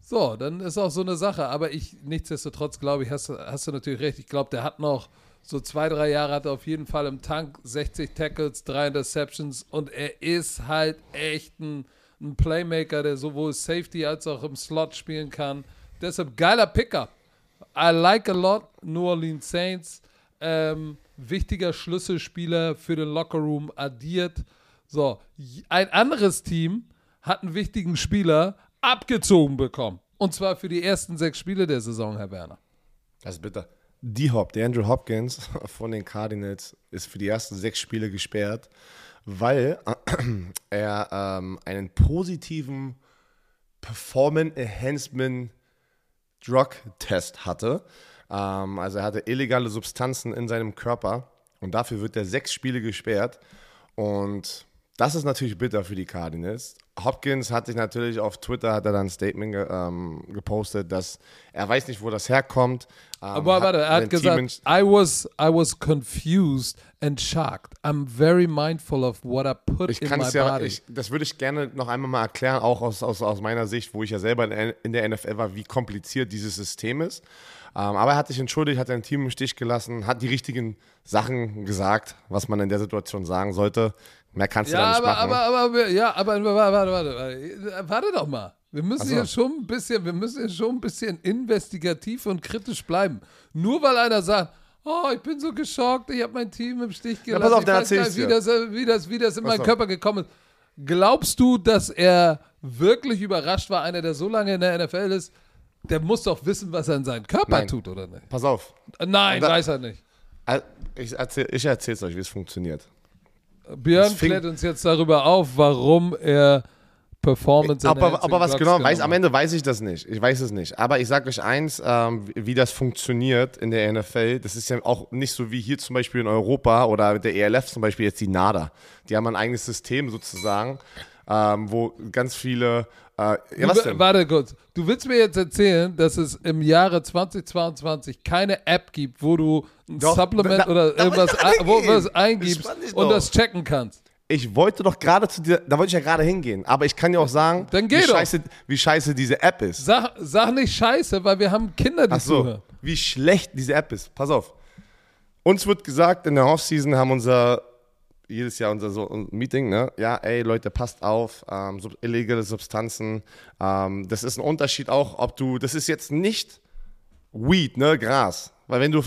So, dann ist auch so eine Sache. Aber ich, nichtsdestotrotz glaube ich, hast, hast du natürlich recht. Ich glaube, der hat noch so zwei, drei Jahre hat er auf jeden Fall im Tank, 60 Tackles, drei Interceptions und er ist halt echt ein, ein Playmaker, der sowohl Safety als auch im Slot spielen kann. Deshalb geiler Pickup. I like a lot New Orleans Saints. Ähm, wichtiger Schlüsselspieler für den Lockerroom addiert. So, ein anderes Team hat einen wichtigen Spieler abgezogen bekommen. Und zwar für die ersten sechs Spiele der Saison, Herr Werner. Das ist bitter. Die Hop, der Andrew Hopkins von den Cardinals ist für die ersten sechs Spiele gesperrt, weil er ähm, einen positiven Performance Enhancement Drug Test hatte. Ähm, also er hatte illegale Substanzen in seinem Körper und dafür wird er sechs Spiele gesperrt. Und das ist natürlich bitter für die Cardinals. Hopkins hat sich natürlich auf Twitter hat er dann ein Statement ge, ähm, gepostet, dass er weiß nicht, wo das herkommt. Ähm, Aber warte, er hat gesagt, I was, I was confused and shocked. I'm very mindful of what I put Ich in my ja, body. ich, das würde ich gerne noch einmal mal erklären, auch aus, aus, aus meiner Sicht, wo ich ja selber in- in der NFL war, wie kompliziert dieses System ist. Ähm, aber er hat sich entschuldigt, hat sein Team im Stich gelassen, hat die richtigen Sachen gesagt, was man in der Situation sagen sollte. Mehr kannst du da ja, nicht aber, machen. aber, aber, ja, aber warte, warte, warte, warte, doch mal. Wir müssen so. hier schon ein bisschen, wir müssen hier schon ein bisschen investigativ und kritisch bleiben. Nur weil einer sagt, oh, ich bin so geschockt, ich habe mein Team im Stich Ja, gelassen. pass auf, ich dann weiß gar wie das, wie das, wie das in Pass meinen auf. Körper gekommen ist. Glaubst du, dass er wirklich überrascht war, einer, der so lange in der NFL ist? Der muss doch wissen, was er in seinem Körper Nein. tut, oder nicht? Pass auf, Nein, da- weiß er nicht. Ich erzähle ich erzähl's euch, wie es funktioniert. Björn klärt uns jetzt darüber auf, warum er Performance Aber, aber was genau, weiß, am. Ende weiß ich das nicht. Ich weiß es nicht. Aber ich sage euch eins, ähm, wie, das funktioniert in der NFL. Das ist ja auch nicht so wie hier zum Beispiel in Europa oder mit der ELF zum Beispiel jetzt die NADA. Die haben ein eigenes System sozusagen, ähm, wo ganz viele. Äh, ja, was denn? Warte kurz. Du willst mir jetzt erzählen, dass es im Jahre 2022 keine App gibt, wo du Doch, Supplement da- oder irgendwas ein- wo hingehen. was eingibst dich und das checken kannst. Ich wollte doch gerade zu dir, da wollte ich ja gerade hingehen. Aber ich kann dir auch sagen, wie, scheiße, wie scheiße diese App ist. Sag, sag nicht scheiße, weil wir haben Kinder, die Ach so, zuhören. wie schlecht diese App ist. Pass auf. Uns wird gesagt, in der Offseason haben unser, jedes Jahr unser so ein Meeting, ne? Ja, ey, Leute, passt auf, ähm, sub illegale Substanzen. Ähm, das ist ein Unterschied auch, ob du, das ist jetzt nicht Weed, ne, Gras. Weil wenn du,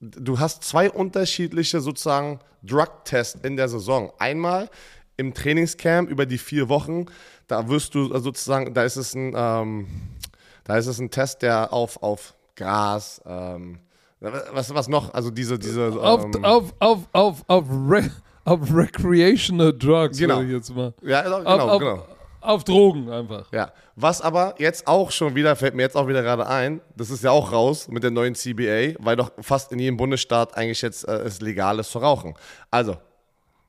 du hast zwei unterschiedliche sozusagen Drug-Tests in der Saison. Einmal im Trainingscamp über die vier Wochen, da wirst du sozusagen, da ist es ein, ähm, da ist es ein Test, der auf, auf Gras, ähm, was, was noch, also diese, diese, Auf, ähm, auf, auf, auf, auf, Re auf Recreational Drugs, Genau. jetzt mal. ja, genau, Auf, auf, genau. Auf Drogen einfach. Ja, was aber jetzt auch schon wieder, fällt mir jetzt auch wieder gerade ein, das ist ja auch raus mit der neuen CBA, weil doch fast in jedem Bundesstaat eigentlich jetzt äh, es legal ist zu rauchen. Also,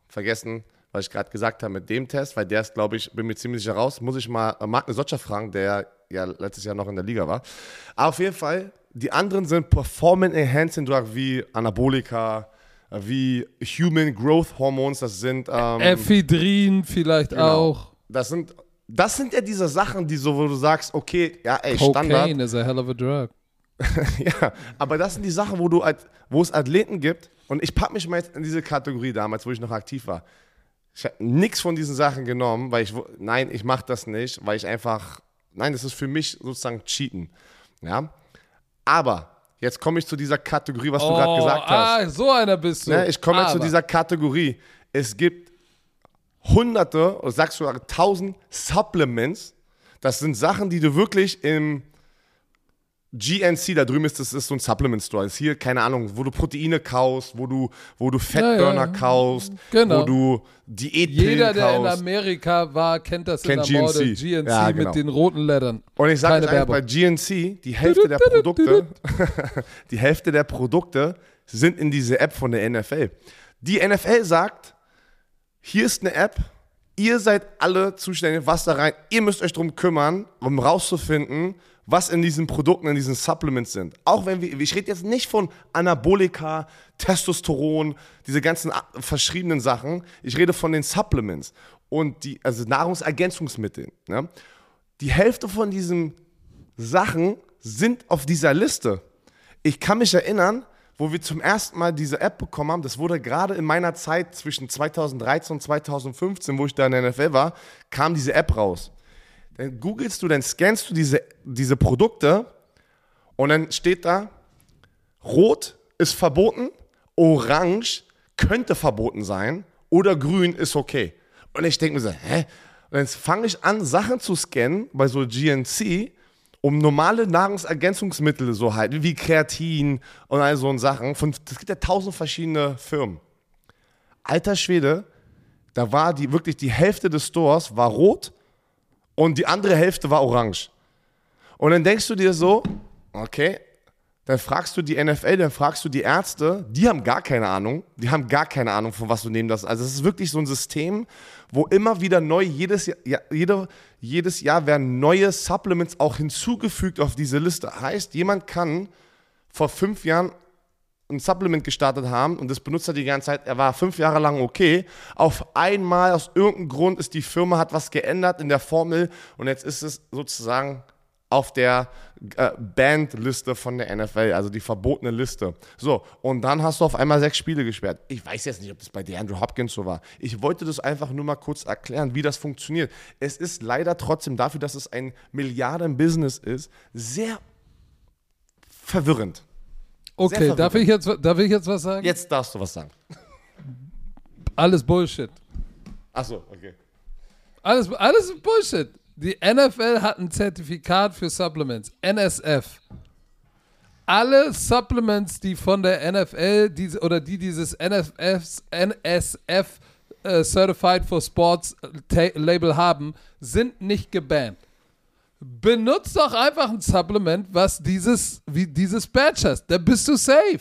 vergessen, was ich gerade gesagt habe mit dem Test, weil der ist, glaube ich, bin mir ziemlich sicher raus, muss ich mal äh, Marc Sotscher fragen, der ja letztes Jahr noch in der Liga war. Aber auf jeden Fall, die anderen sind Performance Enhancing Drug wie Anabolika, äh, wie Human Growth Hormones, das sind ähm, Ephedrin vielleicht Genau. auch. Das sind, das sind ja diese Sachen, die so, wo du sagst, okay, ja, ey, Standard. Cocaine is a hell of a drug. Ja, aber das sind die Sachen, wo du, wo es Athleten gibt. Und ich pack mich mal jetzt in diese Kategorie damals, wo ich noch aktiv war. Ich habe nichts von diesen Sachen genommen, weil ich, nein, ich mache das nicht, weil ich einfach, nein, das ist für mich sozusagen Cheaten. Ja, aber jetzt komme ich zu dieser Kategorie, was du gerade gesagt hast. Ah, so einer bist du. Ne, ich komme jetzt zu dieser Kategorie. Es gibt hunderte, oder sagst du sogar tausend Supplements. Das sind Sachen, die du wirklich im GNC, da drüben ist das ist so ein Supplement Store. Ist hier, keine Ahnung, wo du Proteine kaust, wo du, wo du Fettburner Ja, ja. kaust, Genau. wo du Diätpillen Jeder, der in. Amerika war, kennt das Kennt in der Morde. GNC. GNC Ja, genau. mit den roten Lettern. Und ich sage jetzt einfach, bei. GNC, die Hälfte der Produkte, die Hälfte der Produkte sind in diese App von der NFL. Die NFL sagt, hier ist eine App, ihr seid alle zuständig, was da rein, ihr müsst euch darum kümmern, um rauszufinden, was in diesen Produkten, in diesen Supplements sind. Auch wenn wir, ich rede jetzt nicht von Anabolika, Testosteron, diese ganzen a- verschriebenen Sachen, ich rede von den Supplements und die, also Nahrungsergänzungsmittel. Ne? Die Hälfte von diesen Sachen sind auf dieser Liste. Ich kann mich erinnern, wo wir zum ersten Mal diese App bekommen haben, das wurde gerade in meiner Zeit zwischen 2013 und 2015, wo ich da in der NFL war, kam diese App raus. Dann googelst du, dann scannst du diese, diese Produkte Und dann steht da, rot ist verboten, orange könnte verboten sein oder grün ist okay. Und ich denke mir so, hä? Und jetzt fange ich an, Sachen zu scannen bei so GNC, um normale Nahrungsergänzungsmittel so halt, wie Kreatin und all so Sachen. Von, es gibt ja tausend verschiedene Firmen. Alter Schwede, da war die wirklich die Hälfte des Stores war rot und die andere Hälfte war orange. Und dann denkst du dir so, okay, dann fragst du die NFL, dann fragst du die Ärzte, die haben gar keine Ahnung, die haben gar keine Ahnung, von was du nehmen das. Also es ist wirklich so ein System, wo immer wieder neu, jedes Jahr, ja, jede, jedes Jahr werden neue Supplements auch hinzugefügt auf diese Liste. Heißt, jemand kann vor fünf Jahren ein Supplement gestartet haben und das benutzt er die ganze Zeit, er war fünf Jahre lang okay. Auf einmal, aus irgendeinem Grund, ist die Firma, hat was geändert in der Formel und jetzt ist es sozusagen auf der äh, Bandliste von der NFL, also die verbotene Liste. So, und dann hast du auf einmal sechs Spiele gesperrt. Ich weiß jetzt nicht, ob das bei DeAndre Hopkins so war. Ich wollte das einfach nur mal kurz erklären, wie das funktioniert. Es ist leider trotzdem dafür, dass es ein Milliarden-Business ist, sehr verwirrend. Okay, darf ich, jetzt, darf ich jetzt was sagen? Jetzt darfst du was sagen. Alles Bullshit. Achso, okay. Alles, alles Bullshit. Die NFL hat ein Zertifikat für Supplements, NSF. Alle Supplements, die von der NFL diese, oder die dieses NFS, NSF äh, Certified for Sports äh, Label haben, sind nicht gebannt. Benutzt doch einfach ein Supplement, was dieses, wie dieses Badge hast. Da bist du safe.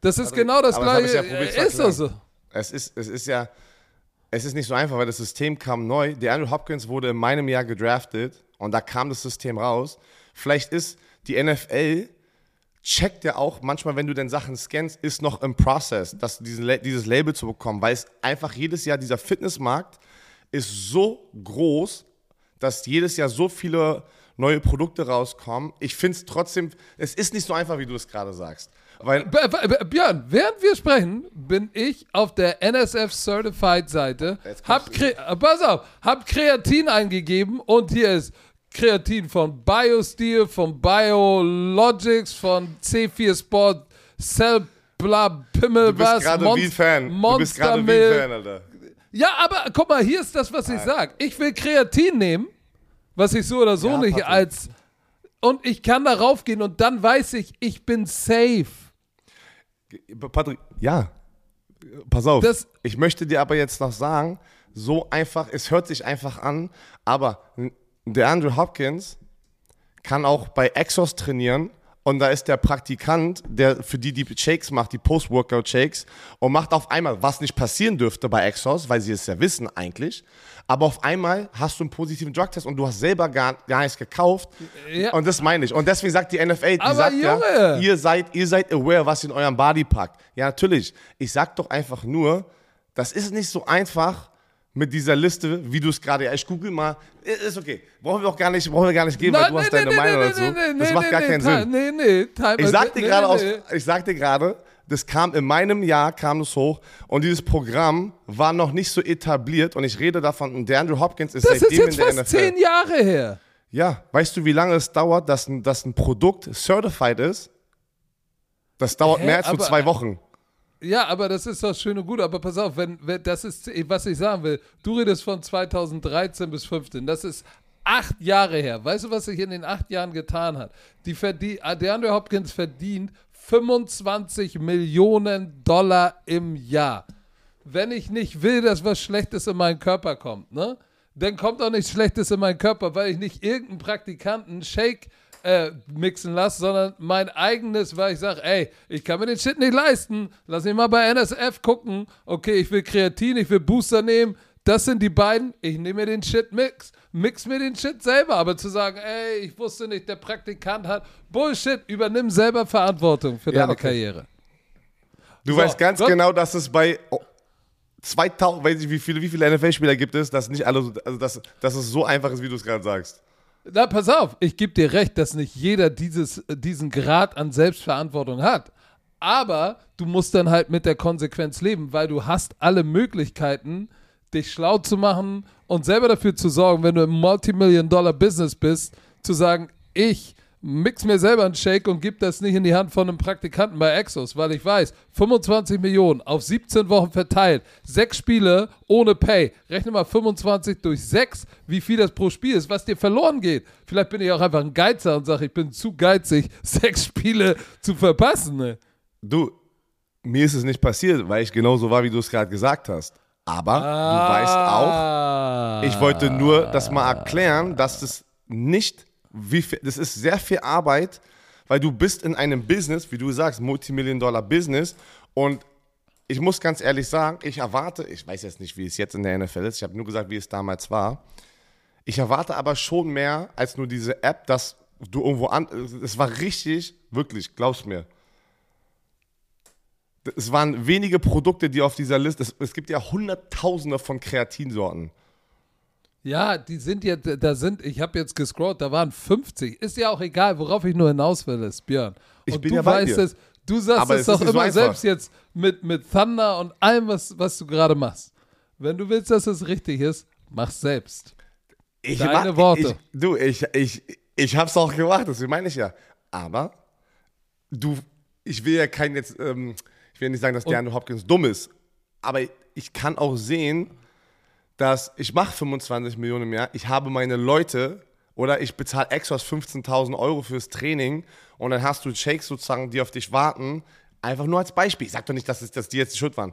Das ist aber, genau das gleiche. Ja ist doch so. Es ist, es ist ja, es ist nicht so einfach, weil das System kam neu. Der Andrew Hopkins wurde in meinem Jahr gedraftet und da kam das System raus. Vielleicht ist die NFL checkt ja auch manchmal, wenn du den Sachen scannst, ist noch im Prozess, dass diesen, dieses Label zu bekommen, weil es einfach jedes Jahr dieser Fitnessmarkt ist so groß, dass jedes Jahr so viele neue Produkte rauskommen. Ich finde es trotzdem, es ist nicht so einfach, wie du es gerade sagst. Weil Björn, während wir sprechen, bin ich auf der NSF Certified Seite, hab, pass auf, hab Kreatin eingegeben und hier ist Kreatin von BioSteel, von Biologics, von C4 Sport, Cell, bla, Pimmel, was, wie Fan. Du bist gerade wie Fan, Alter. Ja, aber guck mal, hier ist das, was ich sag. Ich will Kreatin nehmen, was ich so oder so ja, nicht Patrick. als und ich kann darauf gehen und dann weiß ich, ich bin safe. Patrick, ja, pass auf. Das, ich möchte dir aber jetzt noch sagen, so einfach, es hört sich einfach an, aber der Andrew Hopkins kann auch bei Exos trainieren und da ist der Praktikant, der für die die Shakes macht, die Post-Workout-Shakes und macht auf einmal, was nicht passieren dürfte bei Exos, weil sie es ja wissen eigentlich, aber auf einmal hast du einen positiven Drugtest und du hast selber gar, gar nichts gekauft. Ja. Und das meine ich. Und deswegen sagt die NFL, die aber sagt Junge. ja, ihr seid, ihr seid aware, was in eurem Body packt. Ja, natürlich. Ich sag doch einfach nur, das ist nicht so einfach mit dieser Liste, wie du es gerade, ja, ich google mal, ist okay. Brauchen wir auch gar nicht, brauchen wir gar nicht geben, weil du nee, hast nee, deine nee, Meinung dazu. das macht gar keinen Sinn. Nee, nee, ich sag dir gerade ich sag dir gerade, das kam in meinem Jahr, kam es hoch und dieses Programm war noch nicht so etabliert und ich rede davon, und der Andrew Hopkins ist das seitdem ist jetzt in der fast NFL. zehn Jahre her. Ja, weißt du, wie lange es dauert, dass ein, dass ein Produkt certified ist? Das dauert Hä? mehr als nur zwei Wochen. Ja, aber das ist doch schön und gut. Aber pass auf, wenn, wenn das ist, was ich sagen will. Du redest von 2013 bis 2015. Das ist acht Jahre her. Weißt du, was sich in den acht Jahren getan hat? Die verdient, der Andrew Hopkins verdient 25 Millionen Dollar im Jahr. Wenn ich nicht will, dass was Schlechtes in meinen Körper kommt, ne? Dann kommt auch nichts Schlechtes in meinen Körper, weil ich nicht irgendeinen Praktikanten Shake äh, mixen lasse, sondern mein eigenes, weil ich sage, ey, ich kann mir den Shit nicht leisten. Lass mich mal bei NSF gucken. Okay, ich will Kreatin, ich will Booster nehmen. Das sind die beiden. Ich nehme mir den Shit mix mir den Shit selber. Aber zu sagen, ey, ich wusste nicht, der Praktikant hat Bullshit, übernimm selber Verantwortung für ja, deine okay. Karriere. Du so, weißt ganz Gott. genau, dass es bei 2000, weiß ich, wie viele, wie viele NFL-Spieler gibt es, dass nicht alle, also dass, dass es so einfach ist, wie du es gerade sagst. Na, pass auf, ich gebe dir recht, dass nicht jeder dieses, diesen Grad an Selbstverantwortung hat. Aber du musst dann halt mit der Konsequenz leben, weil du hast alle Möglichkeiten, dich schlau zu machen und selber dafür zu sorgen, wenn du im Multimillion-Dollar-Business bist, zu sagen, ich mix mir selber einen Shake und gib das nicht in die Hand von einem Praktikanten bei Exos, weil ich weiß, 25 Millionen auf 17 Wochen verteilt, sechs Spiele ohne Pay. Rechne mal 25 durch 6, wie viel das pro Spiel ist, was dir verloren geht. Vielleicht bin ich auch einfach ein Geizer und sage, ich bin zu geizig, sechs Spiele zu verpassen. Ne? Du, mir ist es nicht passiert, weil ich genauso war, wie du es gerade gesagt hast. Aber ah. du weißt auch, ich wollte nur das mal erklären, dass das nicht wie viel, das ist sehr viel Arbeit, weil du bist in einem Business, wie du sagst, Multimillion-Dollar-Business und ich muss ganz ehrlich sagen, ich erwarte, ich weiß jetzt nicht, wie es jetzt in der NFL ist, ich habe nur gesagt, wie es damals war. Ich erwarte aber schon mehr als nur diese App, dass du irgendwo an. Es war richtig, wirklich, glaubst mir. Es waren wenige Produkte, die auf dieser Liste. Es, es gibt ja Hunderttausende von Kreatinsorten. Ja, die sind jetzt, da sind, ich habe jetzt gescrollt, da waren 50. Ist ja auch egal, worauf ich nur hinaus will, ist Björn. Und ich bin du ja weißt es, du sagst es doch immer so selbst jetzt mit, mit Thunder und allem, was, was du gerade machst. Wenn du willst, dass es richtig ist, mach's selbst. Ich Deine mach, Worte. Ich, du, ich, ich, ich hab's auch gemacht, das meine ich ja. Aber du, ich will ja kein jetzt, ähm, will nicht sagen, dass DeAndre Hopkins dumm ist, aber ich kann auch sehen, dass ich mache 25 Millionen im Jahr, ich habe meine Leute oder ich bezahle extra 15.000 Euro fürs Training und dann hast du Shakes sozusagen, die auf dich warten. Einfach nur als Beispiel. Ich sag doch nicht, dass, es, dass die jetzt die Schuld waren.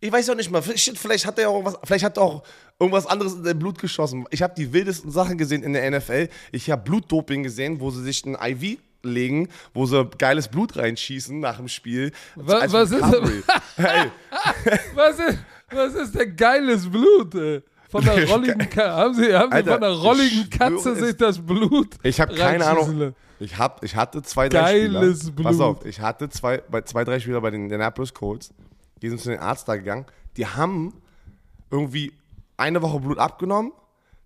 Ich weiß auch nicht mal, vielleicht hat er auch was, vielleicht hat er auch irgendwas anderes in dein Blut geschossen. Ich habe die wildesten Sachen gesehen in der NFL. Ich habe Blutdoping gesehen, wo sie sich ein IV legen, wo sie geiles Blut reinschießen nach dem Spiel. Was, was ist, hey. was ist was ist denn geiles Blut, ey? Von der rolligen Katze. Haben Sie, haben Alter, Sie von der rolligen Katze sich das Blut? Ich habe keine Ahnung. Ich, hab, ich hatte zwei, drei Geiles Spieler. Blut. Pass auf, ich hatte zwei, bei, zwei, drei Spieler bei den Indianapolis Colts. Die sind zu den Arzt da gegangen. Die haben irgendwie eine Woche Blut abgenommen.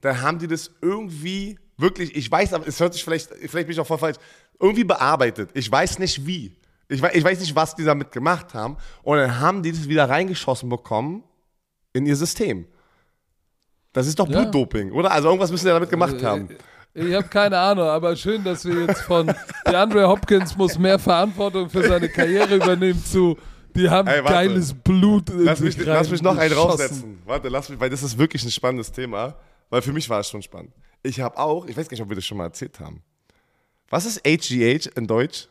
Dann haben die das irgendwie wirklich, ich weiß, aber es hört sich vielleicht, vielleicht bin ich auch voll falsch, irgendwie bearbeitet. Ich weiß nicht wie. Ich weiß, ich weiß nicht, was die damit gemacht haben. Und dann haben die das wieder reingeschossen bekommen in ihr System. Das ist doch ja. Blutdoping, oder? Also irgendwas müssen sie damit gemacht äh, haben. Ich habe keine Ahnung, aber schön, dass wir jetzt von DeAndre Hopkins muss mehr Verantwortung für seine Karriere übernehmen zu die haben Ey, geiles Blut. In lass, mich, lass mich noch einen raussetzen. Warte, lass mich, weil das ist wirklich ein spannendes Thema. Weil für mich war es schon spannend. Ich habe auch, ich weiß gar nicht, ob wir das schon mal erzählt haben. Was ist HGH in Deutsch?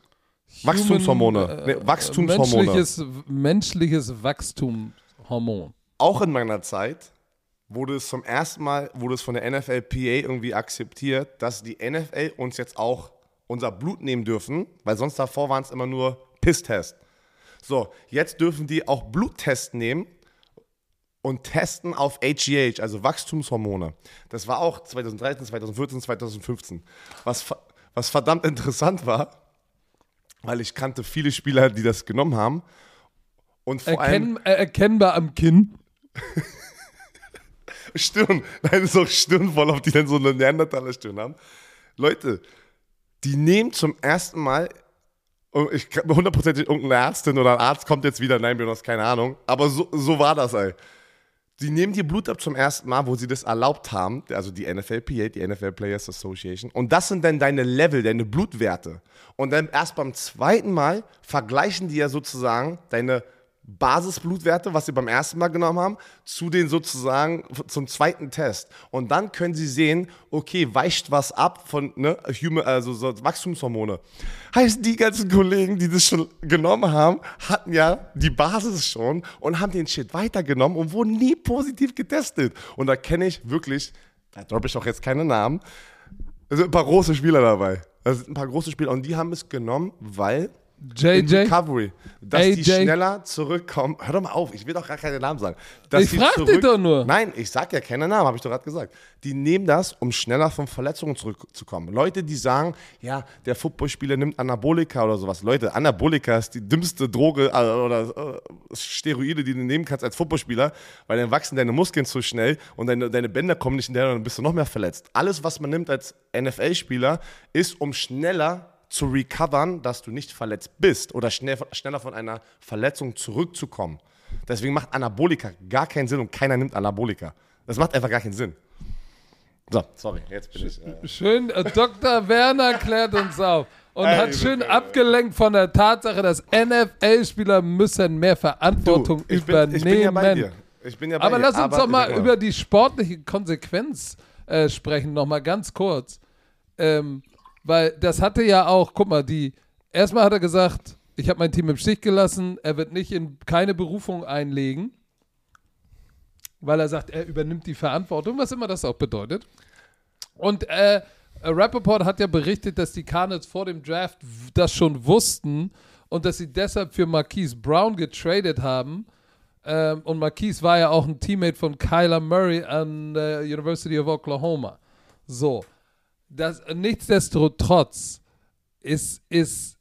Wachstumshormone. Human, äh, nee, Wachstumshormone. Menschliches, menschliches Wachstumshormon. Auch in meiner Zeit wurde es zum ersten Mal, wurde es von der NFLPA irgendwie akzeptiert, dass die NFL uns jetzt auch unser Blut nehmen dürfen, weil sonst davor waren es immer nur Pisstest. So, jetzt dürfen die auch Bluttest nehmen und testen auf HGH, also Wachstumshormone. Das war auch 2013, 2014, 2015. Was, was verdammt interessant war, weil ich kannte viele Spieler, die das genommen haben. Und vor Erkenn, allem. Äh, erkennbar am Kinn. Stirn. Nein, ist auch Stirn voll, auf die dann so eine Neandertaler-Stirn haben. Leute, die nehmen zum ersten Mal, ich hundertprozentig irgendeine Ärztin oder ein Arzt kommt jetzt wieder, nein, wir haben keine Ahnung, aber so, so war das, ey. Die nehmen dir Blut ab zum ersten Mal, wo sie das erlaubt haben, also die NFLPA, die NFL Players Association. Und das sind dann deine Level, deine Blutwerte. Und dann erst beim zweiten Mal vergleichen die ja sozusagen deine Basisblutwerte, was sie beim ersten Mal genommen haben, zu den sozusagen zum zweiten Test. Und dann können sie sehen, okay, weicht was ab von ne, Human, also so Wachstumshormone. Heißt, die ganzen Kollegen, die das schon genommen haben, hatten ja die Basis schon und haben den Shit weitergenommen und wurden nie positiv getestet. Und da kenne ich wirklich, da droppe ich auch jetzt keine Namen, es sind ein paar große Spieler dabei. Da sind ein paar große Spieler und die haben es genommen, weil JJ? Recovery. Dass AJ? die schneller zurückkommen. Hör doch mal auf, ich will doch gar keinen Namen sagen. Dass ich frag dich doch nur. Nein, ich sag ja keinen Namen, habe ich doch gerade gesagt. Die nehmen das, um schneller von Verletzungen zurückzukommen. Leute, die sagen, ja, der Footballspieler nimmt Anabolika oder sowas. Leute, Anabolika ist die dümmste Droge äh, oder äh, Steroide, die du nehmen kannst als Footballspieler, weil dann wachsen deine Muskeln zu schnell und deine, deine Bänder kommen nicht in der und dann bist du noch mehr verletzt. Alles, was man nimmt als NFL-Spieler, ist, um schneller zu recovern, dass du nicht verletzt bist oder schnell, schneller von einer Verletzung zurückzukommen. Deswegen macht Anabolika gar keinen Sinn und keiner nimmt Anabolika. Das macht einfach gar keinen Sinn. So, sorry, jetzt bin ich. Äh, Schön, äh, Dr. Werner klärt uns auf und Ey, hat schön abgelenkt von der Tatsache, dass NFL-Spieler müssen mehr Verantwortung ich bin, übernehmen. ich bin ja bei dir. Ich bin ja bei Aber dir. lass uns aber doch mal über die sportliche Konsequenz äh, sprechen, noch mal ganz kurz. Ähm, weil das hatte ja auch, guck mal, die, erstmal hat er gesagt, ich habe mein Team im Stich gelassen, er wird nicht in keine Berufung einlegen, weil er sagt, er übernimmt die Verantwortung, was immer das auch bedeutet. Und äh, Rappaport hat ja berichtet, dass die Cardinals vor dem Draft das schon wussten und dass sie deshalb für Marquise Brown getradet haben. Ähm, und Marquise war ja auch ein Teammate von Kyler Murray an der University of Oklahoma. So. Das, nichtsdestotrotz ist, ist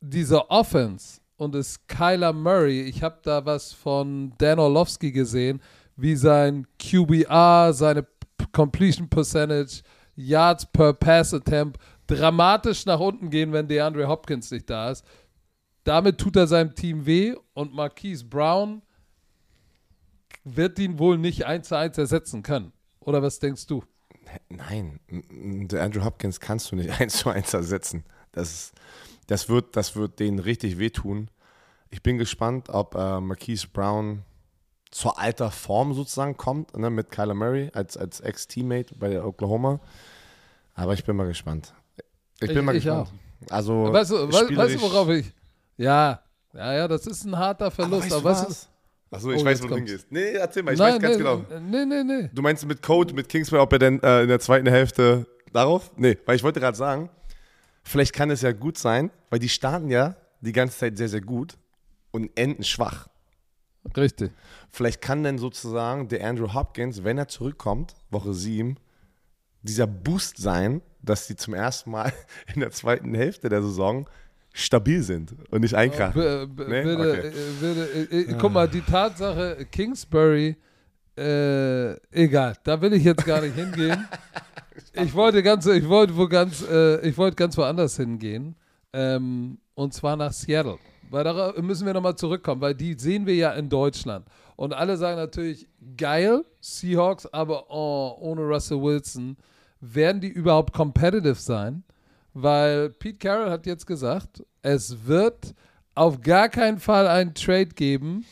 diese Offense und ist Kyler Murray, ich habe da was von Dan Orlovsky gesehen, wie sein QBR, seine Completion Percentage, Yards per Pass Attempt dramatisch nach unten gehen, wenn DeAndre Hopkins nicht da ist. Damit tut er seinem Team weh und Marquise Brown wird ihn wohl nicht eins zu eins ersetzen können. Oder was denkst du? Nein, Andrew Hopkins kannst du nicht eins zu eins ersetzen. Das, ist, das, wird, das wird denen richtig wehtun. Ich bin gespannt, ob äh, Marquise Brown zur alter Form sozusagen kommt, ne, mit Kyler Murray als, als Ex-Teammate bei der Oklahoma. Aber ich bin mal gespannt. Ich bin Ich- mal ich gespannt. Also, Weißt du, weißt, weißt du, worauf ich. Ja, ja, ja, das ist ein harter Verlust. Aber Aber weißt du Achso, Oh, ich weiß, jetzt wo du hingehst. Nee, erzähl mal, ich Nein, weiß ganz nee, genau. Nee, nee, nee. Du meinst mit Code, mit Kingsbury, ob er denn äh, in der zweiten Hälfte darauf? Nee, weil ich wollte gerade sagen, vielleicht kann es ja gut sein, weil die starten ja die ganze Zeit sehr, sehr gut und enden schwach. Richtig. Vielleicht kann denn sozusagen der Andrew Hopkins, wenn er zurückkommt, Woche 7, dieser Boost sein, dass sie zum ersten Mal in der zweiten Hälfte der Saison stabil sind und nicht einkrachen. B b Nee? würde, Okay. äh, würde, äh, äh, guck mal, die Tatsache, Kingsbury, äh, egal, da will ich jetzt gar nicht hingehen. Ich wollte ganz, ich wollte wo ganz, äh, ich wollte ganz woanders hingehen. Ähm, und zwar nach Seattle. Weil darauf müssen wir nochmal zurückkommen, weil die sehen wir ja in Deutschland. Und alle sagen natürlich, geil, Seahawks, aber oh, ohne Russell Wilson, werden die überhaupt competitive sein? Weil Pete Carroll hat jetzt gesagt, es wird auf gar keinen Fall einen Trade geben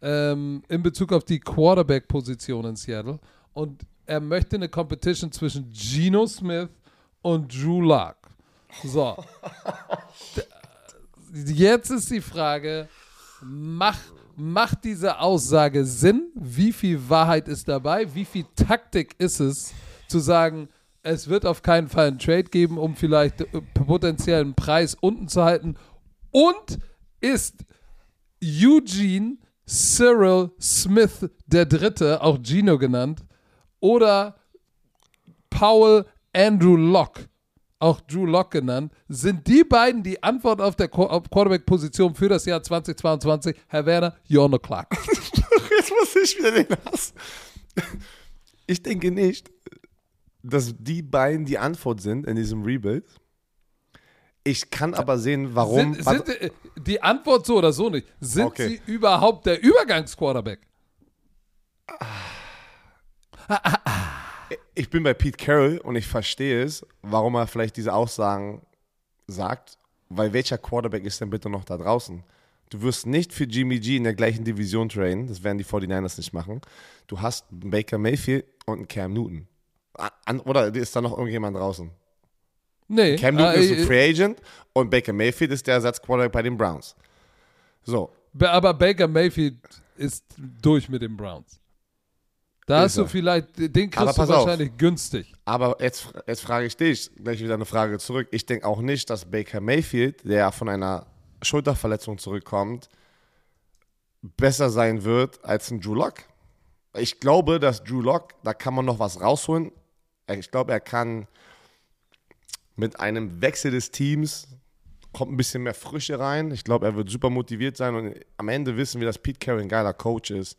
ähm, in Bezug auf die Quarterback-Position in Seattle. Und er möchte eine Competition zwischen Geno Smith und Drew Lock. So. Jetzt ist die Frage, mach, macht diese Aussage Sinn? Wie viel Wahrheit ist dabei? Wie viel Taktik ist es, zu sagen, es wird auf keinen Fall einen Trade geben, um vielleicht äh, potenziellen Preis unten zu halten? Und ist Eugene Cyril Smith der Dritte, auch Gino genannt, oder Paul Andrew Locke, auch Drew Locke genannt, sind die beiden die Antwort auf der Quarterback-Position für das Jahr 2022? Herr Werner, you're the clock. Jetzt muss ich wieder den Hass. Ich denke nicht, dass die beiden die Antwort sind in diesem Rebuild. Ich kann aber sehen, warum. Sind, sind, äh, die Antwort so oder so nicht. Sind Okay. sie überhaupt der Übergangsquarterback? ich bin bei Pete Carroll und ich verstehe es, warum er vielleicht diese Aussagen sagt, weil welcher Quarterback ist denn bitte noch da draußen? Du wirst nicht für Jimmy G in der gleichen Division trainen, das werden die 49ers nicht machen. Du hast einen Baker Mayfield und einen Cam Newton. An, oder ist da noch irgendjemand draußen? Nee. Cam Newton äh, ist ein Free Agent und Baker Mayfield ist der Ersatzquarterback bei den Browns. So, Aber Baker Mayfield ist durch mit den Browns. Da hast du vielleicht, den Aber kriegst du pass auf. wahrscheinlich günstig. aber jetzt, jetzt frage ich dich, gleich wieder eine Frage zurück. Ich denke auch nicht, dass Baker Mayfield, der von einer Schulterverletzung zurückkommt, besser sein wird als ein Drew Lock. Ich glaube, dass Drew Lock, da kann man noch was rausholen. Ich glaube, er kann mit einem Wechsel des Teams kommt ein bisschen mehr Frische rein. Ich glaube, er wird super motiviert sein und am Ende wissen wir, dass Pete Carroll ein geiler Coach ist,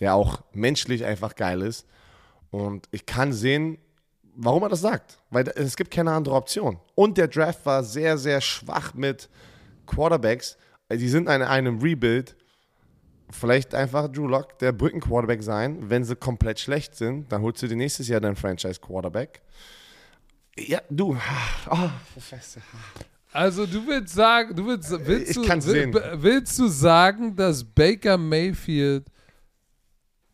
der auch menschlich einfach geil ist. Und ich kann sehen, warum er das sagt, weil es gibt keine andere Option. Und der Draft war sehr, sehr schwach mit Quarterbacks. Die sind in einem Rebuild. Vielleicht einfach Drew Lock der Brücken-Quarterback sein. Wenn sie komplett schlecht sind, dann holst du dir nächstes Jahr deinen Franchise-Quarterback. Ja, du. Oh, Professor. Also du willst sagen, du willst, willst, Ich du, will- willst du sagen, dass Baker Mayfield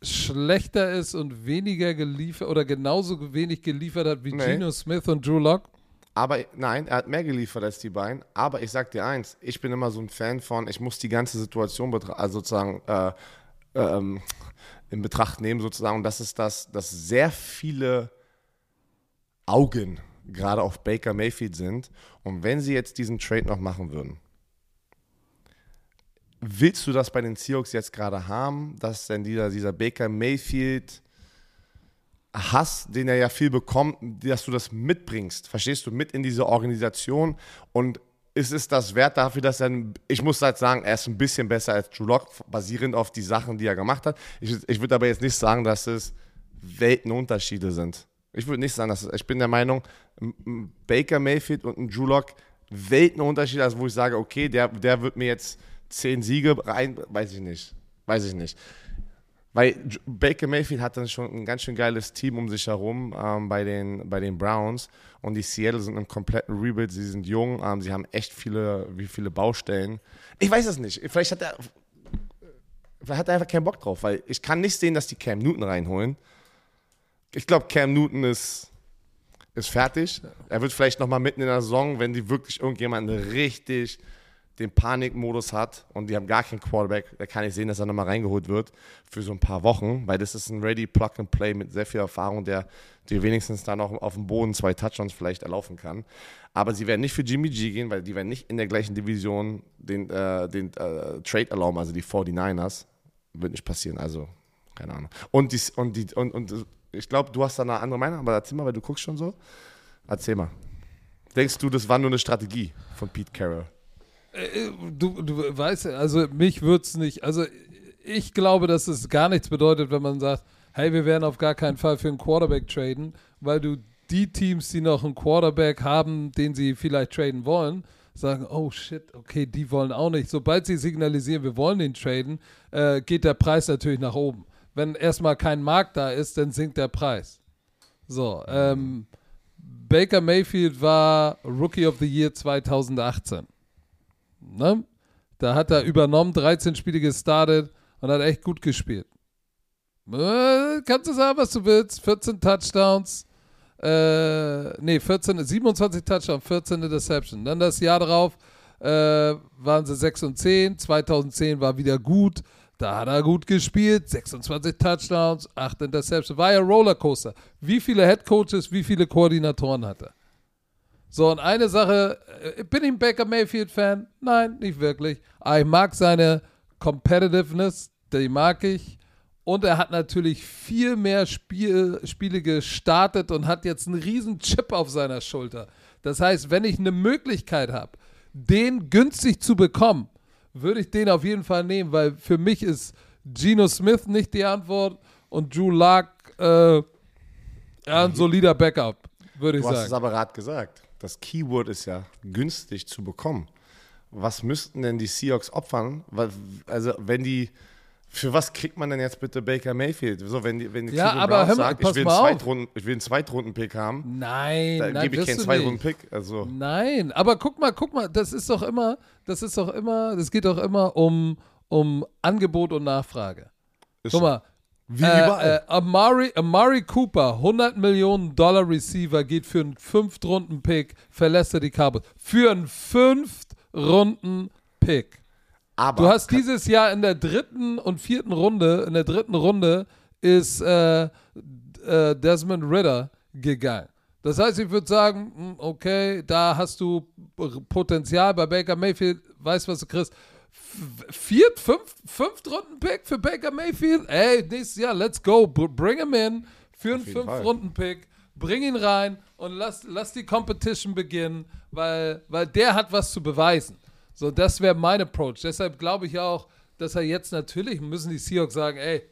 schlechter ist und weniger geliefert oder genauso wenig geliefert hat wie Nee. Geno Smith und Drew Lock? Aber nein, er hat mehr geliefert als die beiden. Aber ich sag dir eins, ich bin immer so ein Fan von, ich muss die ganze Situation also sozusagen äh, ähm, in Betracht nehmen, sozusagen. Und das ist das, dass sehr viele Augen gerade auf Baker Mayfield sind. Und wenn sie jetzt diesen Trade noch machen würden, willst du das bei den Seahawks jetzt gerade haben, dass denn dieser, dieser Baker Mayfield Hass, den er ja viel bekommt, dass du das mitbringst, verstehst du, mit in diese Organisation und ist es das wert dafür, dass er, ich muss halt sagen, er ist ein bisschen besser als Drew Lock, basierend auf die Sachen, die er gemacht hat. Ich, ich würde aber jetzt nicht sagen, dass es Weltenunterschiede sind. Ich würde nicht sagen, dass es, ich bin der Meinung, ein- Baker Mayfield und ein Drew Lock Weltenunterschiede, also wo ich sage, okay, der, der wird mir jetzt zehn Siege rein, weiß ich nicht, weiß ich nicht. Weil Baker Mayfield hat dann schon ein ganz schön geiles Team um sich herum ähm, bei, den, bei den Browns. Und die Seattle sind im kompletten Rebuild. Sie sind jung, ähm, sie haben echt viele, wie viele Baustellen. Ich weiß es nicht. Vielleicht hat er, vielleicht hat er einfach keinen Bock drauf, weil ich kann nicht sehen, dass die Cam Newton reinholen. Ich glaube, Cam Newton ist, ist fertig. Er wird vielleicht nochmal mitten in der Saison, wenn die wirklich irgendjemanden richtig den Panikmodus hat und die haben gar keinen Quarterback, da kann ich sehen, dass er nochmal reingeholt wird für so ein paar Wochen, weil das ist ein Ready Plug and Play mit sehr viel Erfahrung, der dir wenigstens dann auch auf dem Boden zwei Touchdowns vielleicht erlaufen kann. Aber sie werden nicht für Jimmy G gehen, weil die werden nicht in der gleichen Division den, äh, den äh, Trade erlauben, also die 49ers. Wird nicht passieren, also keine Ahnung. Und, die, und, die, und, und ich glaube, du hast da eine andere Meinung, aber erzähl mal, weil du guckst schon so. Erzähl mal. Denkst du, das war nur eine Strategie von Pete Carroll? Äh, Du, du weißt, also mich würde es nicht, also ich glaube, dass es gar nichts bedeutet, wenn man sagt, hey, wir werden auf gar keinen Fall für einen Quarterback traden, weil du die Teams, die noch einen Quarterback haben, den sie vielleicht traden wollen, sagen, oh shit, okay, die wollen auch nicht. Sobald sie signalisieren, wir wollen den traden, äh, geht der Preis natürlich nach oben. Wenn erstmal kein Markt da ist, dann sinkt der Preis. So, ähm, Baker Mayfield war Rookie of the Year 2018. Ne? Da hat er übernommen, 13 Spiele gestartet und hat echt gut gespielt. Äh, kannst du sagen, was du willst? 14 Touchdowns. Äh, nee, 14, 27 Touchdowns, 14 Interception. Dann das Jahr darauf äh, waren sie 6 und 10. 2010 war wieder gut. Da hat er gut gespielt. 26 Touchdowns, 8 Interception. War ja Rollercoaster. Wie viele Headcoaches, wie viele Koordinatoren hat er? So, und eine Sache, äh, bin ich ein Baker Mayfield-Fan? Nein, nicht wirklich. Aber ich mag seine Competitiveness, die mag ich. Und er hat natürlich viel mehr Spiel, Spiele gestartet und hat jetzt einen riesen Chip auf seiner Schulter. Das heißt, wenn ich eine Möglichkeit habe, den günstig zu bekommen, würde ich den auf jeden Fall nehmen, weil für mich ist Geno Smith nicht die Antwort und Drew Luck äh, ein solider Backup, würde ich Du hast es sagen. aber gerade gesagt. Das Keyword ist ja günstig zu bekommen. Was müssten denn die Seahawks opfern? Also, wenn die. Für was kriegt man denn jetzt bitte Baker Mayfield? So, wenn die, wenn die Ja, Cleveland aber Browns hör mal, sagt, ich will. Zweitrunden, ich will einen Zweitrunden-Pick haben, Nein, dann nein, gebe ich keinen Zweitrunden-Pick. Also. Nein, aber guck mal, guck mal, das ist doch immer, das ist doch immer, das geht doch immer um, um Angebot und Nachfrage. ist Guck mal, wie äh, überall. äh, Amari, Amari Cooper, 100 Millionen Dollar Receiver, geht für einen Fünftrunden-Pick, verlässt er die Cowboys. Für einen Fünftrunden-Pick. aber Du hast dieses Jahr in der dritten und vierten Runde, in der dritten Runde ist äh, äh, Desmond Ritter gegangen. Das heißt, ich würde sagen, hm, okay, da hast du Potenzial bei Baker Mayfield, weißt was du kriegst. Viert, fünf, fünft Runden Pick für Baker Mayfield. Ey, nächstes Jahr, let's go. Bring him in für einen fünf Fall. Runden Pick. Bring ihn rein und lass, lass die Competition beginnen, weil, weil der hat was zu beweisen. So, das wäre mein Approach. Deshalb glaube ich auch, dass er jetzt natürlich müssen die Seahawks sagen, ey,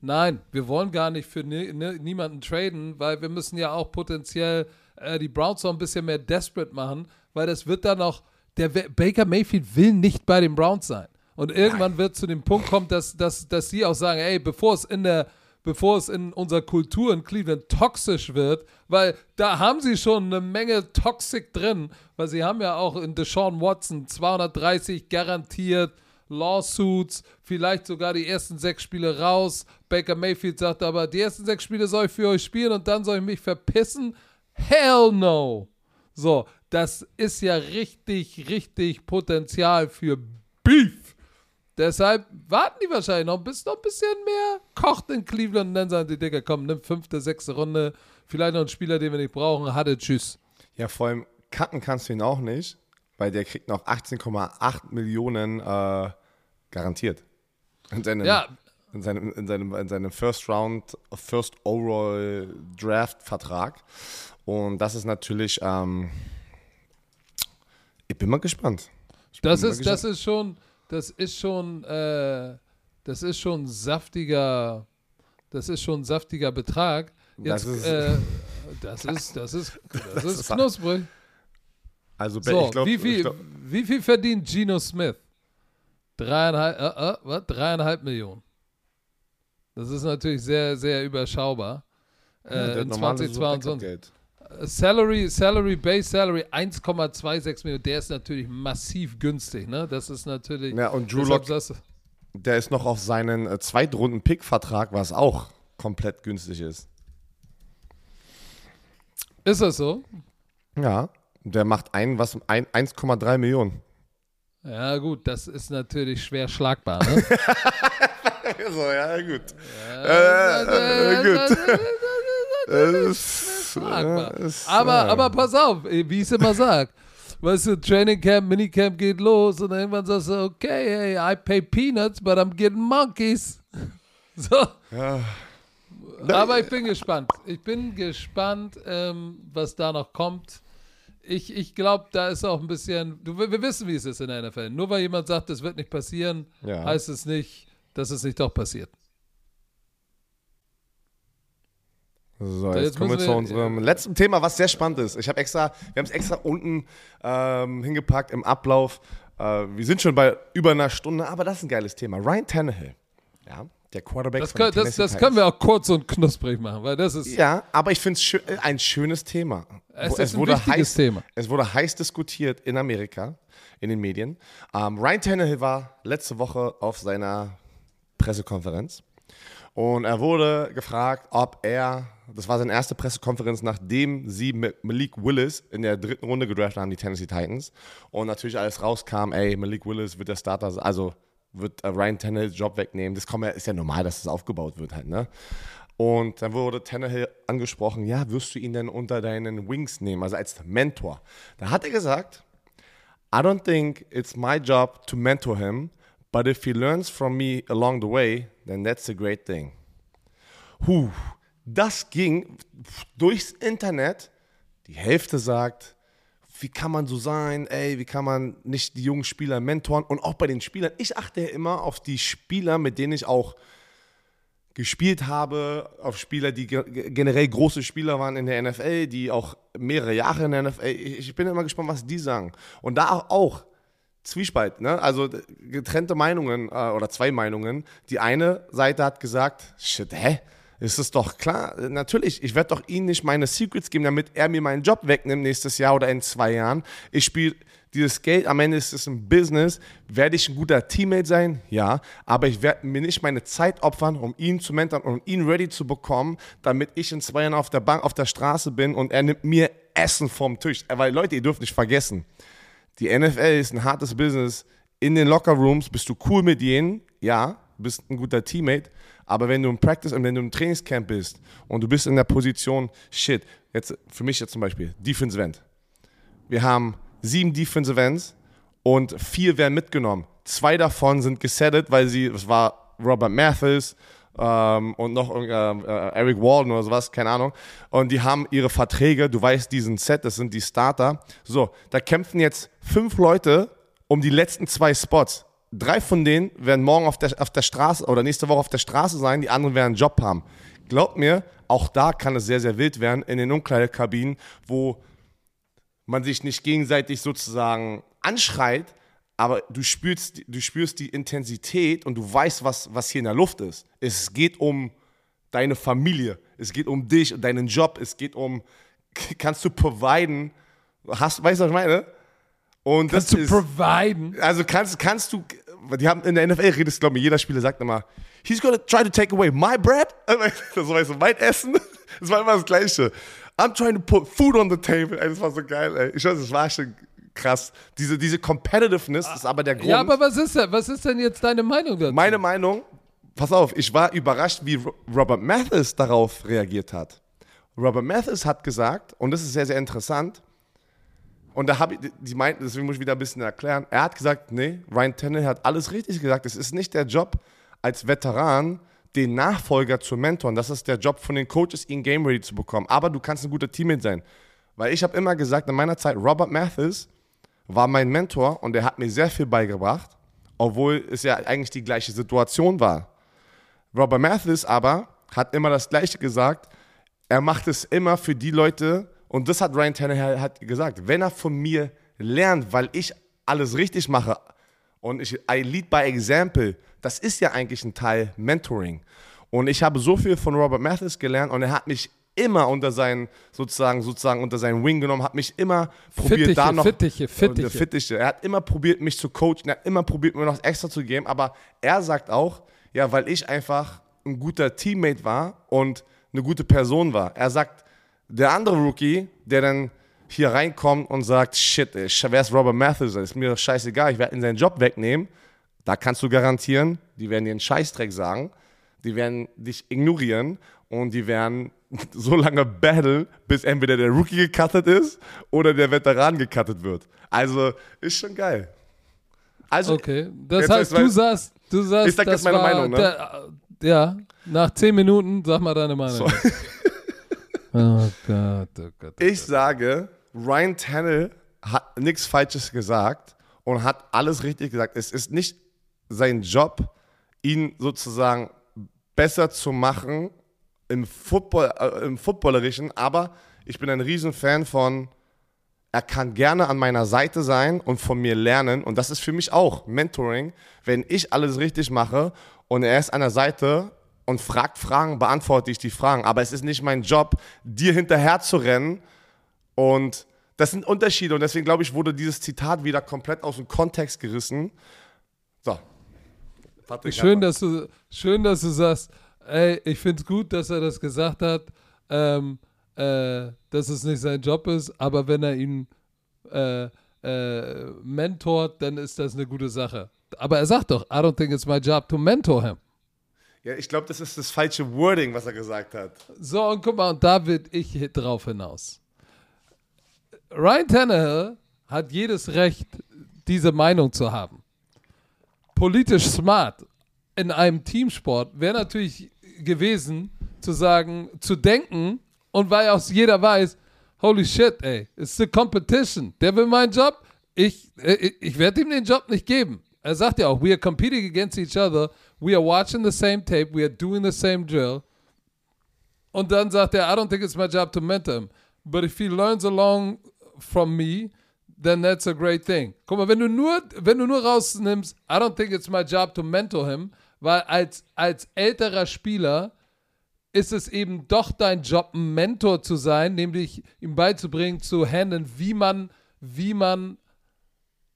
nein, wir wollen gar nicht für ni ni niemanden traden, weil wir müssen ja auch potenziell äh, die Browns noch ein bisschen mehr desperate machen, weil das wird dann auch, der Baker Mayfield will nicht bei den Browns sein. Und irgendwann wird zu dem Punkt kommen, dass, dass, dass sie auch sagen, ey, bevor es in der, bevor es in unserer Kultur in Cleveland toxisch wird, weil da haben sie schon eine Menge Toxik drin, weil sie haben ja auch in Deshaun Watson 230 garantiert, Lawsuits, vielleicht sogar die ersten sechs Spiele raus. Baker Mayfield sagt aber, die ersten sechs Spiele soll ich für euch spielen und dann soll ich mich verpissen. Hell no. So, das ist ja richtig, richtig Potenzial für Beef. Deshalb warten die wahrscheinlich noch, bis noch ein bisschen mehr kocht in Cleveland und dann sagen die, Digga, komm, nimm fünfte, sechste Runde, vielleicht noch einen Spieler, den wir nicht brauchen, hatte, tschüss. Ja, vor allem cutten kannst du ihn auch nicht, weil der kriegt noch 18,8 Millionen äh, garantiert. In seinem, Ja. in seinem, in seinem, in seinem First Round, First Overall Draft Vertrag. Und das ist natürlich, ähm, ich bin mal gespannt. Ich Das ist, das ist schon, das ist schon, äh, das ist schon saftiger, das ist schon saftiger Betrag. Jetzt, Das ist- äh, das ist, das ist, das ist ist- knusprig. Also, So, ich glaub, wie, ich viel, glaub, wie viel verdient Geno Smith? Dreieinhalb, äh, äh, was? Dreieinhalb Millionen. Das ist natürlich sehr, sehr überschaubar. Äh, der in normale 2022. Salary, Salary, Base Salary 1,26 Millionen. Der ist natürlich massiv günstig, ne? Das ist natürlich. Ja, und Drew Lock, das, der ist noch auf seinen äh, Zweitrunden-Pick-Vertrag, was auch komplett günstig ist. ist das so? Ja, der macht ein, was, ein, 1,3 Millionen. Ja, gut, das ist natürlich schwer schlagbar, ne? So, ja, gut. Äh, gut. äh, Ist, schlagbar. äh, ist, Aber, ja. aber pass auf, wie ich es immer sage. Weißt du, Training Camp, Minicamp geht los und irgendwann sagst du, okay, hey, I pay peanuts, but I'm getting monkeys. So. Ja. Aber ich bin gespannt. Ich bin gespannt, ähm, was da noch kommt. Ich, ich glaube, da ist auch ein bisschen. Du, wir wir wissen, wie es ist in der NFL. Nur weil jemand sagt, das wird nicht passieren, Ja. heißt es nicht, dass es nicht doch passiert. So, jetzt jetzt kommen wir müssen zu wir- unserem letzten Thema, was sehr spannend ist. Ich habe extra, wir haben es extra unten ähm, hingepackt im Ablauf. Äh, wir sind schon bei über einer Stunde, aber das ist ein geiles Thema. Ryan Tannehill, ja, der Quarterback Das, von können, den das, das können wir auch kurz und knusprig machen, weil das ist. Ja, aber ich finde es schö ein schönes Thema. Es Wo- ist ein wurde heiß, Thema. Es wurde heiß diskutiert in Amerika, in den Medien. Ähm, Ryan Tannehill war letzte Woche auf seiner Pressekonferenz und er wurde gefragt, ob er, das war seine erste Pressekonferenz, nachdem sie mit Malik Willis in der dritten Runde gedraftet haben, die Tennessee Titans. Und natürlich alles rauskam, ey, Malik Willis wird der Starter, also wird äh, Ryan Tannehill Job wegnehmen. Das ist ja normal, dass das aufgebaut wird halt, ne? Und dann wurde Tannehill angesprochen, ja, wirst du ihn denn unter deinen Wings nehmen, also als Mentor? Da hat er gesagt, I don't think it's my job to mentor him, but if he learns from me along the way, then that's a great thing. Huh, das ging durchs Internet. Die Hälfte sagt, wie kann man so sein, ey, wie kann man nicht die jungen Spieler mentoren? Und auch bei den Spielern, ich achte ja immer auf die Spieler, mit denen ich auch gespielt habe, auf Spieler, die ge- generell große Spieler waren in der NFL, die auch mehrere Jahre in der NFL. Ich, ich bin immer gespannt, was die sagen. Und da auch Zwiespalt, ne? Also getrennte Meinungen äh, oder zwei Meinungen. Die eine Seite hat gesagt, shit, hä? Ist es doch klar, natürlich, ich werde doch ihm nicht meine Secrets geben, damit er mir meinen Job wegnimmt nächstes Jahr oder in zwei Jahren. Ich spiele dieses Geld, am Ende ist es ein Business. Werde ich ein guter Teammate sein? Ja. Aber ich werde mir nicht meine Zeit opfern, um ihn zu mentoren, um ihn ready zu bekommen, damit ich in zwei Jahren auf der Bank, auf der Straße bin und er nimmt mir Essen vom Tisch. Weil Leute, ihr dürft nicht vergessen, die NFL ist ein hartes Business. In den Lockerrooms bist du cool mit denen, ja, bist ein guter Teammate, aber wenn du im Practice und wenn du im Trainingscamp bist und du bist in der Position, shit, jetzt für mich jetzt zum Beispiel, Defensive End. Wir haben sieben Defensive Ends und vier werden mitgenommen. Zwei davon sind gesettet, weil sie, es war Robert Mathis ähm, und noch äh, äh, Eric Walden oder sowas, keine Ahnung. Und die haben ihre Verträge, du weißt, diesen Set, das sind die Starter. So, da kämpfen jetzt fünf Leute um die letzten zwei Spots. Drei von denen werden morgen auf der, auf der Straße oder nächste Woche auf der Straße sein, die anderen werden einen Job haben. Glaubt mir, auch da kann es sehr, sehr wild werden in den Umkleidekabinen, wo man sich nicht gegenseitig sozusagen anschreit, aber du spürst, du spürst die Intensität und du weißt, was, was hier in der Luft ist. Es geht um deine Familie, es geht um dich und deinen Job, es geht um, kannst du providen, hast, weißt du, was ich meine? Und Kannst das du ist, providen? also kannst, kannst du, die haben in der NFL redet, glaube ich, jeder Spieler sagt immer, he's gonna try to take away my bread. Das war so mein Essen. Das war immer das Gleiche. I'm trying to put food on the table. Das war so geil, ey. Ich weiß, das war schon krass. Diese, diese Competitiveness ist aber der Grund. Ja, aber was ist denn, was ist denn jetzt deine Meinung dazu? Meine Meinung, pass auf, ich war überrascht, wie Ro- Robert Mathis darauf reagiert hat. Robert Mathis hat gesagt, und das ist sehr, sehr interessant, und da habe ich, die meinten, deswegen muss ich wieder ein bisschen erklären, er hat gesagt, nee, Ryan Tannehill hat alles richtig gesagt, es ist nicht der Job als Veteran, den Nachfolger zu mentoren, das ist der Job von den Coaches, ihn game ready zu bekommen, aber du kannst ein guter Teammate sein. Weil ich habe immer gesagt, in meiner Zeit, Robert Mathis war mein Mentor und er hat mir sehr viel beigebracht, obwohl es ja eigentlich die gleiche Situation war. Robert Mathis aber hat immer das Gleiche gesagt. Er macht es immer für die Leute, und das hat Ryan Tannehill hat gesagt, wenn er von mir lernt, weil ich alles richtig mache und ich I lead by example, das ist ja eigentlich ein Teil Mentoring. Und ich habe so viel von Robert Mathis gelernt und er hat mich immer unter seinen sozusagen sozusagen unter seinen Wing genommen, hat mich immer probiert Fittiche, da noch Fittiche, Fittiche. Fittiche. Er hat immer probiert mich zu coachen, er hat immer probiert mir noch extra zu geben, aber er sagt auch, ja, weil ich einfach ein guter Teammate war und eine gute Person war. Er sagt, der andere Rookie, der dann hier reinkommt und sagt, shit, ey, wer ist Robert Mathis? Ist mir doch scheißegal, ich werde ihn seinen Job wegnehmen. Da kannst du garantieren, die werden dir einen Scheißdreck sagen, die werden dich ignorieren und die werden so lange battle, bis entweder der Rookie gecuttet ist oder der Veteran gecuttet wird. Also ist schon geil. Also, Okay, das heißt, du sagst, du sagst, Ich sag das jetzt meine war Meinung, ne? Der, ja, nach zehn Minuten sag mal deine Meinung. oh Gott, oh Gott. Oh Ich sage, Ryan Tannehill hat nichts Falsches gesagt und hat alles richtig gesagt. Es ist nicht sein Job, ihn sozusagen besser zu machen im, Football, äh, im Footballerischen, aber ich bin ein Riesenfan von, er kann gerne an meiner Seite sein und von mir lernen und das ist für mich auch Mentoring, wenn ich alles richtig mache und er ist an der Seite und fragt Fragen, beantworte ich die Fragen, aber es ist nicht mein Job, dir hinterher zu rennen und das sind Unterschiede und deswegen glaube ich, wurde dieses Zitat wieder komplett aus dem Kontext gerissen. So. Patrick, Schön, dass du, schön, dass du sagst, ey, ich finde es gut, dass er das gesagt hat, ähm, äh, dass es nicht sein Job ist, aber wenn er ihn äh, äh, mentort, dann ist das eine gute Sache. Aber er sagt doch, I don't think it's my job to mentor him. Ja, ich glaube, das ist das falsche Wording, was er gesagt hat. So, und guck mal, und da will ich drauf hinaus. Ryan Tannehill hat jedes Recht, diese Meinung zu haben. Politisch smart in einem Teamsport wäre natürlich gewesen, zu sagen, zu denken, und weil auch jeder weiß, holy shit, ey, it's the competition. Der will meinen Job, ich, äh, ich, ich werde ihm den Job nicht geben. Er sagt ja auch, we are competing against each other, we are watching the same tape, we are doing the same drill. Und dann sagt er, I don't think it's my job to mentor him. But if he learns along from me, then that's a great thing. Guck mal, wenn du nur, wenn du nur rausnimmst, I don't think it's my job to mentor him, weil als, als älterer Spieler ist es eben doch dein Job, ein Mentor zu sein, nämlich ihm beizubringen, zu handeln, wie man, wie man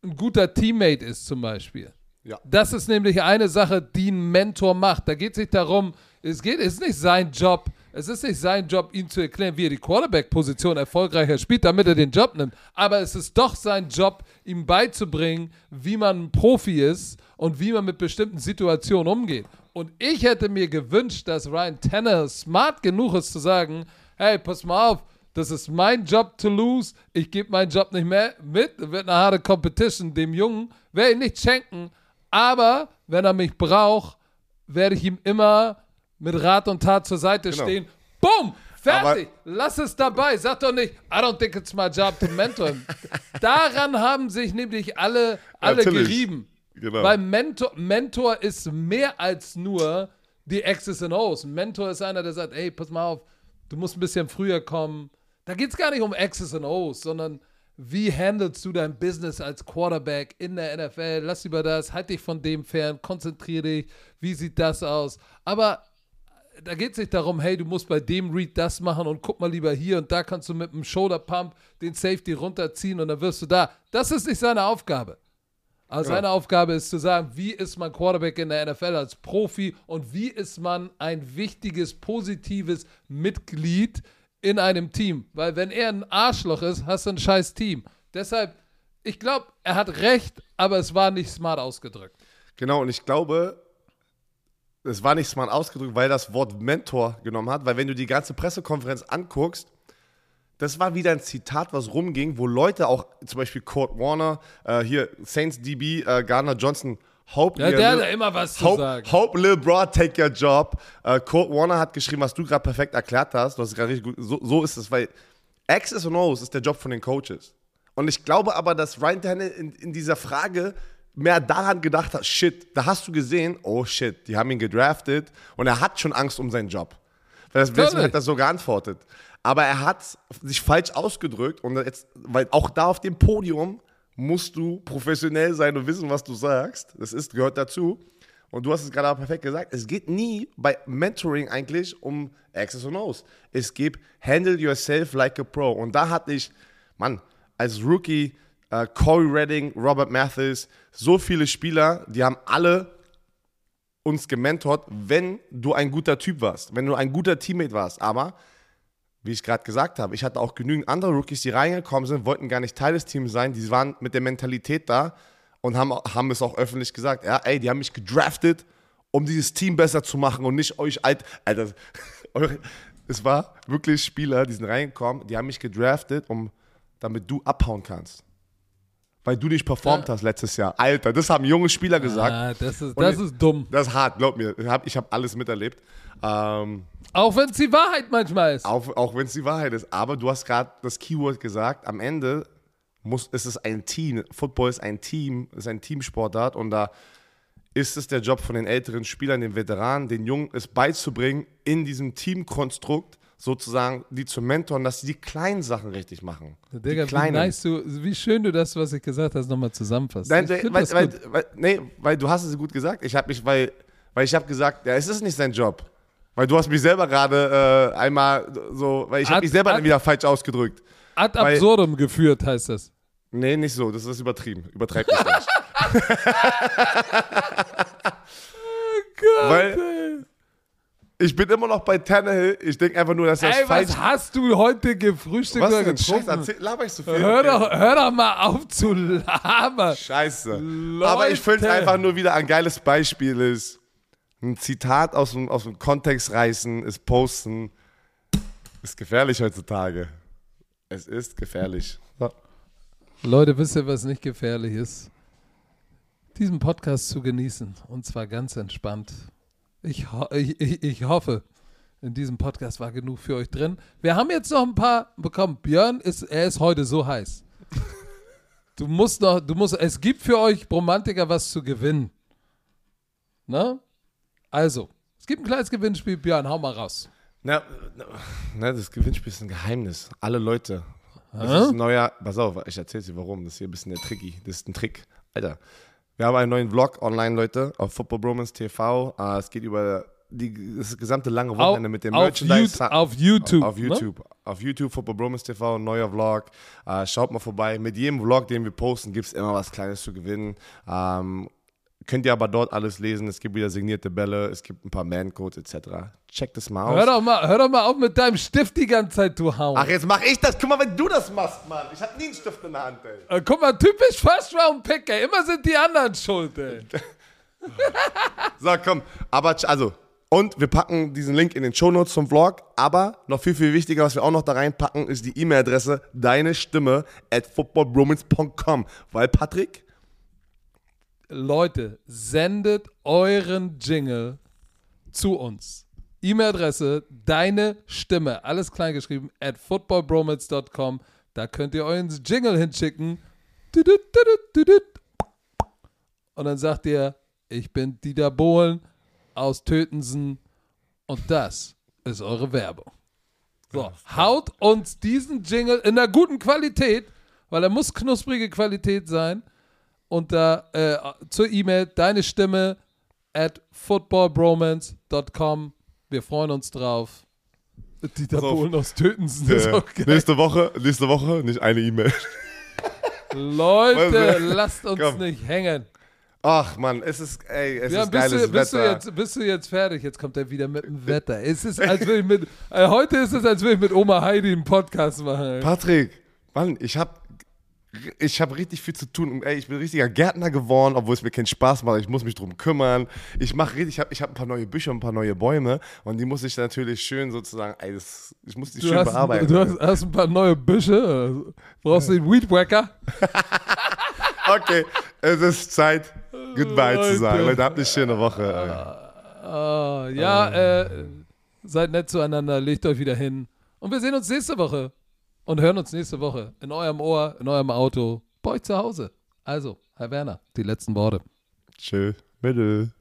ein guter Teammate ist zum Beispiel. Ja. Das ist nämlich eine Sache, die ein Mentor macht. Da geht es nicht darum, es geht, es ist nicht sein Job, es ist nicht sein Job, ihm zu erklären, wie er die Quarterback-Position erfolgreicher spielt, damit er den Job nimmt. Aber es ist doch sein Job, ihm beizubringen, wie man ein Profi ist und wie man mit bestimmten Situationen umgeht. Und ich hätte mir gewünscht, dass Ryan Tanner smart genug ist zu sagen, hey, pass mal auf, das ist mein Job to lose. Ich gebe meinen Job nicht mehr mit. Wird eine harte Competition. Dem Jungen werde ich nicht schenken. Aber wenn er mich braucht, werde ich ihm immer mit Rat und Tat zur Seite Genau. stehen. Bumm! Fertig! Lass es dabei. Sag doch nicht, I don't think it's my job to mentor him. Daran haben sich nämlich alle, alle Natürlich. gerieben. Genau. Weil Mentor, Mentor ist mehr als nur die X's and O's. Mentor ist einer, der sagt, ey, pass mal auf, du musst ein bisschen früher kommen. Da geht es gar nicht um X's and O's, sondern wie handelst du dein Business als Quarterback in der NFL? Lass über das, halt dich von dem fern, konzentriere dich, wie sieht das aus? Aber da geht es nicht darum, hey, du musst bei dem Read das machen und guck mal lieber hier und da kannst du mit einem Shoulder Pump den Safety runterziehen und dann wirst du da. Das ist nicht seine Aufgabe. Also Ja. seine Aufgabe ist zu sagen, wie ist man Quarterback in der NFL als Profi und wie ist man ein wichtiges, positives Mitglied in einem Team. Weil wenn er ein Arschloch ist, hast du ein scheiß Team. Deshalb, ich glaube, er hat recht, aber es war nicht smart ausgedrückt. Genau, und ich glaube, es war nicht smart ausgedrückt, weil das Wort Mentor genommen hat, weil wenn du die ganze Pressekonferenz anguckst, das war wieder ein Zitat, was rumging, wo Leute auch, zum Beispiel Kurt Warner, äh, hier Saints DB, äh, Gardner Johnson, Hope, Ja, der hat immer was zu Hope, sagen. Hope Lil Bro, take your job. Äh, Kurt Warner hat geschrieben, was du gerade perfekt erklärt hast. Du hast gerade richtig gut. So, so ist es, weil X's und O's ist der Job von den Coaches. Und ich glaube aber, dass Ryan Tannehill in, in dieser Frage mehr daran gedacht hat, shit, da hast du gesehen, oh shit, die haben ihn gedraftet und er hat schon Angst um seinen Job. Weil das Natürlich. hat er so geantwortet. Aber er hat sich falsch ausgedrückt und jetzt, weil auch da auf dem Podium musst du professionell sein und wissen, was du sagst. Das ist, gehört dazu. Und du hast es gerade auch perfekt gesagt. Es geht nie bei Mentoring eigentlich um X's und O's. Es geht Handle yourself like a pro. Und da hatte ich, Mann, als Rookie, äh, Corey Redding, Robert Mathis, so viele Spieler, die haben alle uns gementort, wenn du ein guter Typ warst, wenn du ein guter Teammate warst. Aber, wie ich gerade gesagt habe, ich hatte auch genügend andere Rookies, die reingekommen sind, wollten gar nicht Teil des Teams sein, die waren mit der Mentalität da und haben, haben es auch öffentlich gesagt. Ja, ey, die haben mich gedraftet, um dieses Team besser zu machen und nicht euch alt. Alter, es war wirklich Spieler, die sind reingekommen, die haben mich gedraftet, um, damit du abhauen kannst. Weil du nicht performt Ja. hast letztes Jahr. Alter, das haben junge Spieler gesagt. Ah, das ist, das ich- ist dumm. Das ist hart, glaub mir. Ich habe hab alles miterlebt. Ähm, Auch wenn es die Wahrheit manchmal ist. auch auch wenn es die Wahrheit ist. Aber du hast gerade das Keyword gesagt. Am Ende muss, ist es ein Team. Football ist ein Team, ist ein Teamsportart. Und da ist es der Job von den älteren Spielern, den Veteranen, den Jungen, es beizubringen, in diesem Teamkonstrukt sozusagen die zu mentoren, dass sie die kleinen Sachen richtig machen. Digga, die wie, nice du, wie schön du das, was ich gesagt hast, nochmal zusammenfasst. Nein, weil, weil, weil, nee, weil du hast es gut gesagt. Ich habe mich, weil, weil ich habe gesagt, ja, es ist nicht sein Job. Weil du hast mich selber gerade äh, einmal so, weil ich habe mich selber ad- wieder falsch ausgedrückt. Ad weil- absurdum geführt heißt das. Nee, nicht so, das ist übertrieben. Übertreib mich nicht. Weil ich bin immer noch bei Tannehill. Ich denke einfach nur, dass er Ey, falsch was hast du heute gefrühstückt Was oder denn? Scheiße, getrunken? erzähl, laber ich so viel. Hör Okay. doch, hör doch mal auf zu labern. Scheiße. Leute. Aber ich finde es einfach nur wieder ein geiles Beispiel ist, ein Zitat aus dem, aus dem Kontext reißen, ist posten, ist gefährlich heutzutage. Es ist gefährlich. So. Leute, wisst ihr, was nicht gefährlich ist? Diesen Podcast zu genießen. Und zwar ganz entspannt. Ich, ich, ich, hoffe, in diesem Podcast war genug für euch drin. Wir haben jetzt noch ein paar bekommen. Björn ist, er ist heute so heiß. Du musst noch, du musst, es gibt für euch Romantiker was zu gewinnen. Ne? Also, es gibt ein kleines Gewinnspiel. Björn, hau mal raus. Na, na, das Gewinnspiel ist ein Geheimnis. Alle Leute. Das ist ein neuer. Pass auf, ich erzähl's dir warum. Das ist hier ein bisschen der Tricky. Das ist ein Trick. Alter. Wir haben einen neuen Vlog online, Leute, auf Football Bromance TV. Äh, es geht über die, das gesamte lange Wochenende mit dem auf, Merchandise. YouTube, auf YouTube. Auf ne? YouTube. Auf YouTube, Football Bromance TV, neuer Vlog. Äh, schaut mal vorbei. Mit jedem Vlog, den wir posten, gibt es immer was Kleines zu gewinnen. Ähm, könnt ihr aber dort alles lesen. Es gibt wieder signierte Bälle, es gibt ein paar Man-Codes etc. Checkt es mal aus. Hör doch, mal, hör doch mal auf mit deinem Stift die ganze Zeit, du Hauen. Ach, jetzt mach ich das. Guck mal, wenn du das machst, Mann. Ich hab nie einen Stift in der Hand, ey. Äh, guck mal, typisch First Round Pick, ey. Immer sind die anderen schuld, ey. So, komm. Aber, also, und wir packen diesen Link in den Shownotes zum Vlog. Aber noch viel, viel wichtiger, was wir auch noch da reinpacken, ist die E-Mail-Adresse deine Stimme at footballbromance.com. Weil, Patrick, Leute, sendet euren Jingle zu uns. E-Mail-Adresse, deine Stimme, alles klein geschrieben, at footballbromance.com. Da könnt ihr euren Jingle hinschicken. Und dann sagt ihr, ich bin Dieter Bohlen aus Tötensen und das ist eure Werbung. So, haut uns diesen Jingle in einer guten Qualität weil er muss knusprige Qualität sein. Und da äh, zur E-Mail deine Stimme at footballbromance.com. Wir freuen uns drauf. Dieter Pass auf. Bohlen aus Tötensen ist Äh, auch geil. nächste Woche, nächste Woche nicht eine E-Mail. Leute, lasst uns Komm. nicht hängen. Ach man, es ist, ey, es Ja, ist bist, geiles du, bist, du Wetter. jetzt, bist du jetzt fertig? Jetzt kommt er wieder mit dem Wetter. Es ist, als würde ich mit, äh, heute ist es, als würde ich mit Oma Heidi einen Podcast machen. ey. Patrick, Mann, ich hab, ich hab richtig viel zu tun. Und, ey, ich bin richtiger Gärtner geworden, obwohl es mir keinen Spaß macht. Ich muss mich drum kümmern. Ich mach richtig, ich hab, ich hab ein paar neue Bücher und ein paar neue Bäume und die muss ich natürlich schön sozusagen, ey, das, ich muss die Du, schön hast, bearbeiten. du hast, hast ein paar neue Büsche. Brauchst du den Weedwacker? Okay, es ist Zeit, Goodbye Leute. zu sagen. Leute, habt eine schöne Woche. Ey. Ah, ja, äh, seid nett zueinander, legt euch wieder hin. Und wir sehen uns nächste Woche. Und hören uns nächste Woche. In eurem Ohr, in eurem Auto, bei euch zu Hause. Also, Herr Werner, die letzten Worte. Tschö, bitte.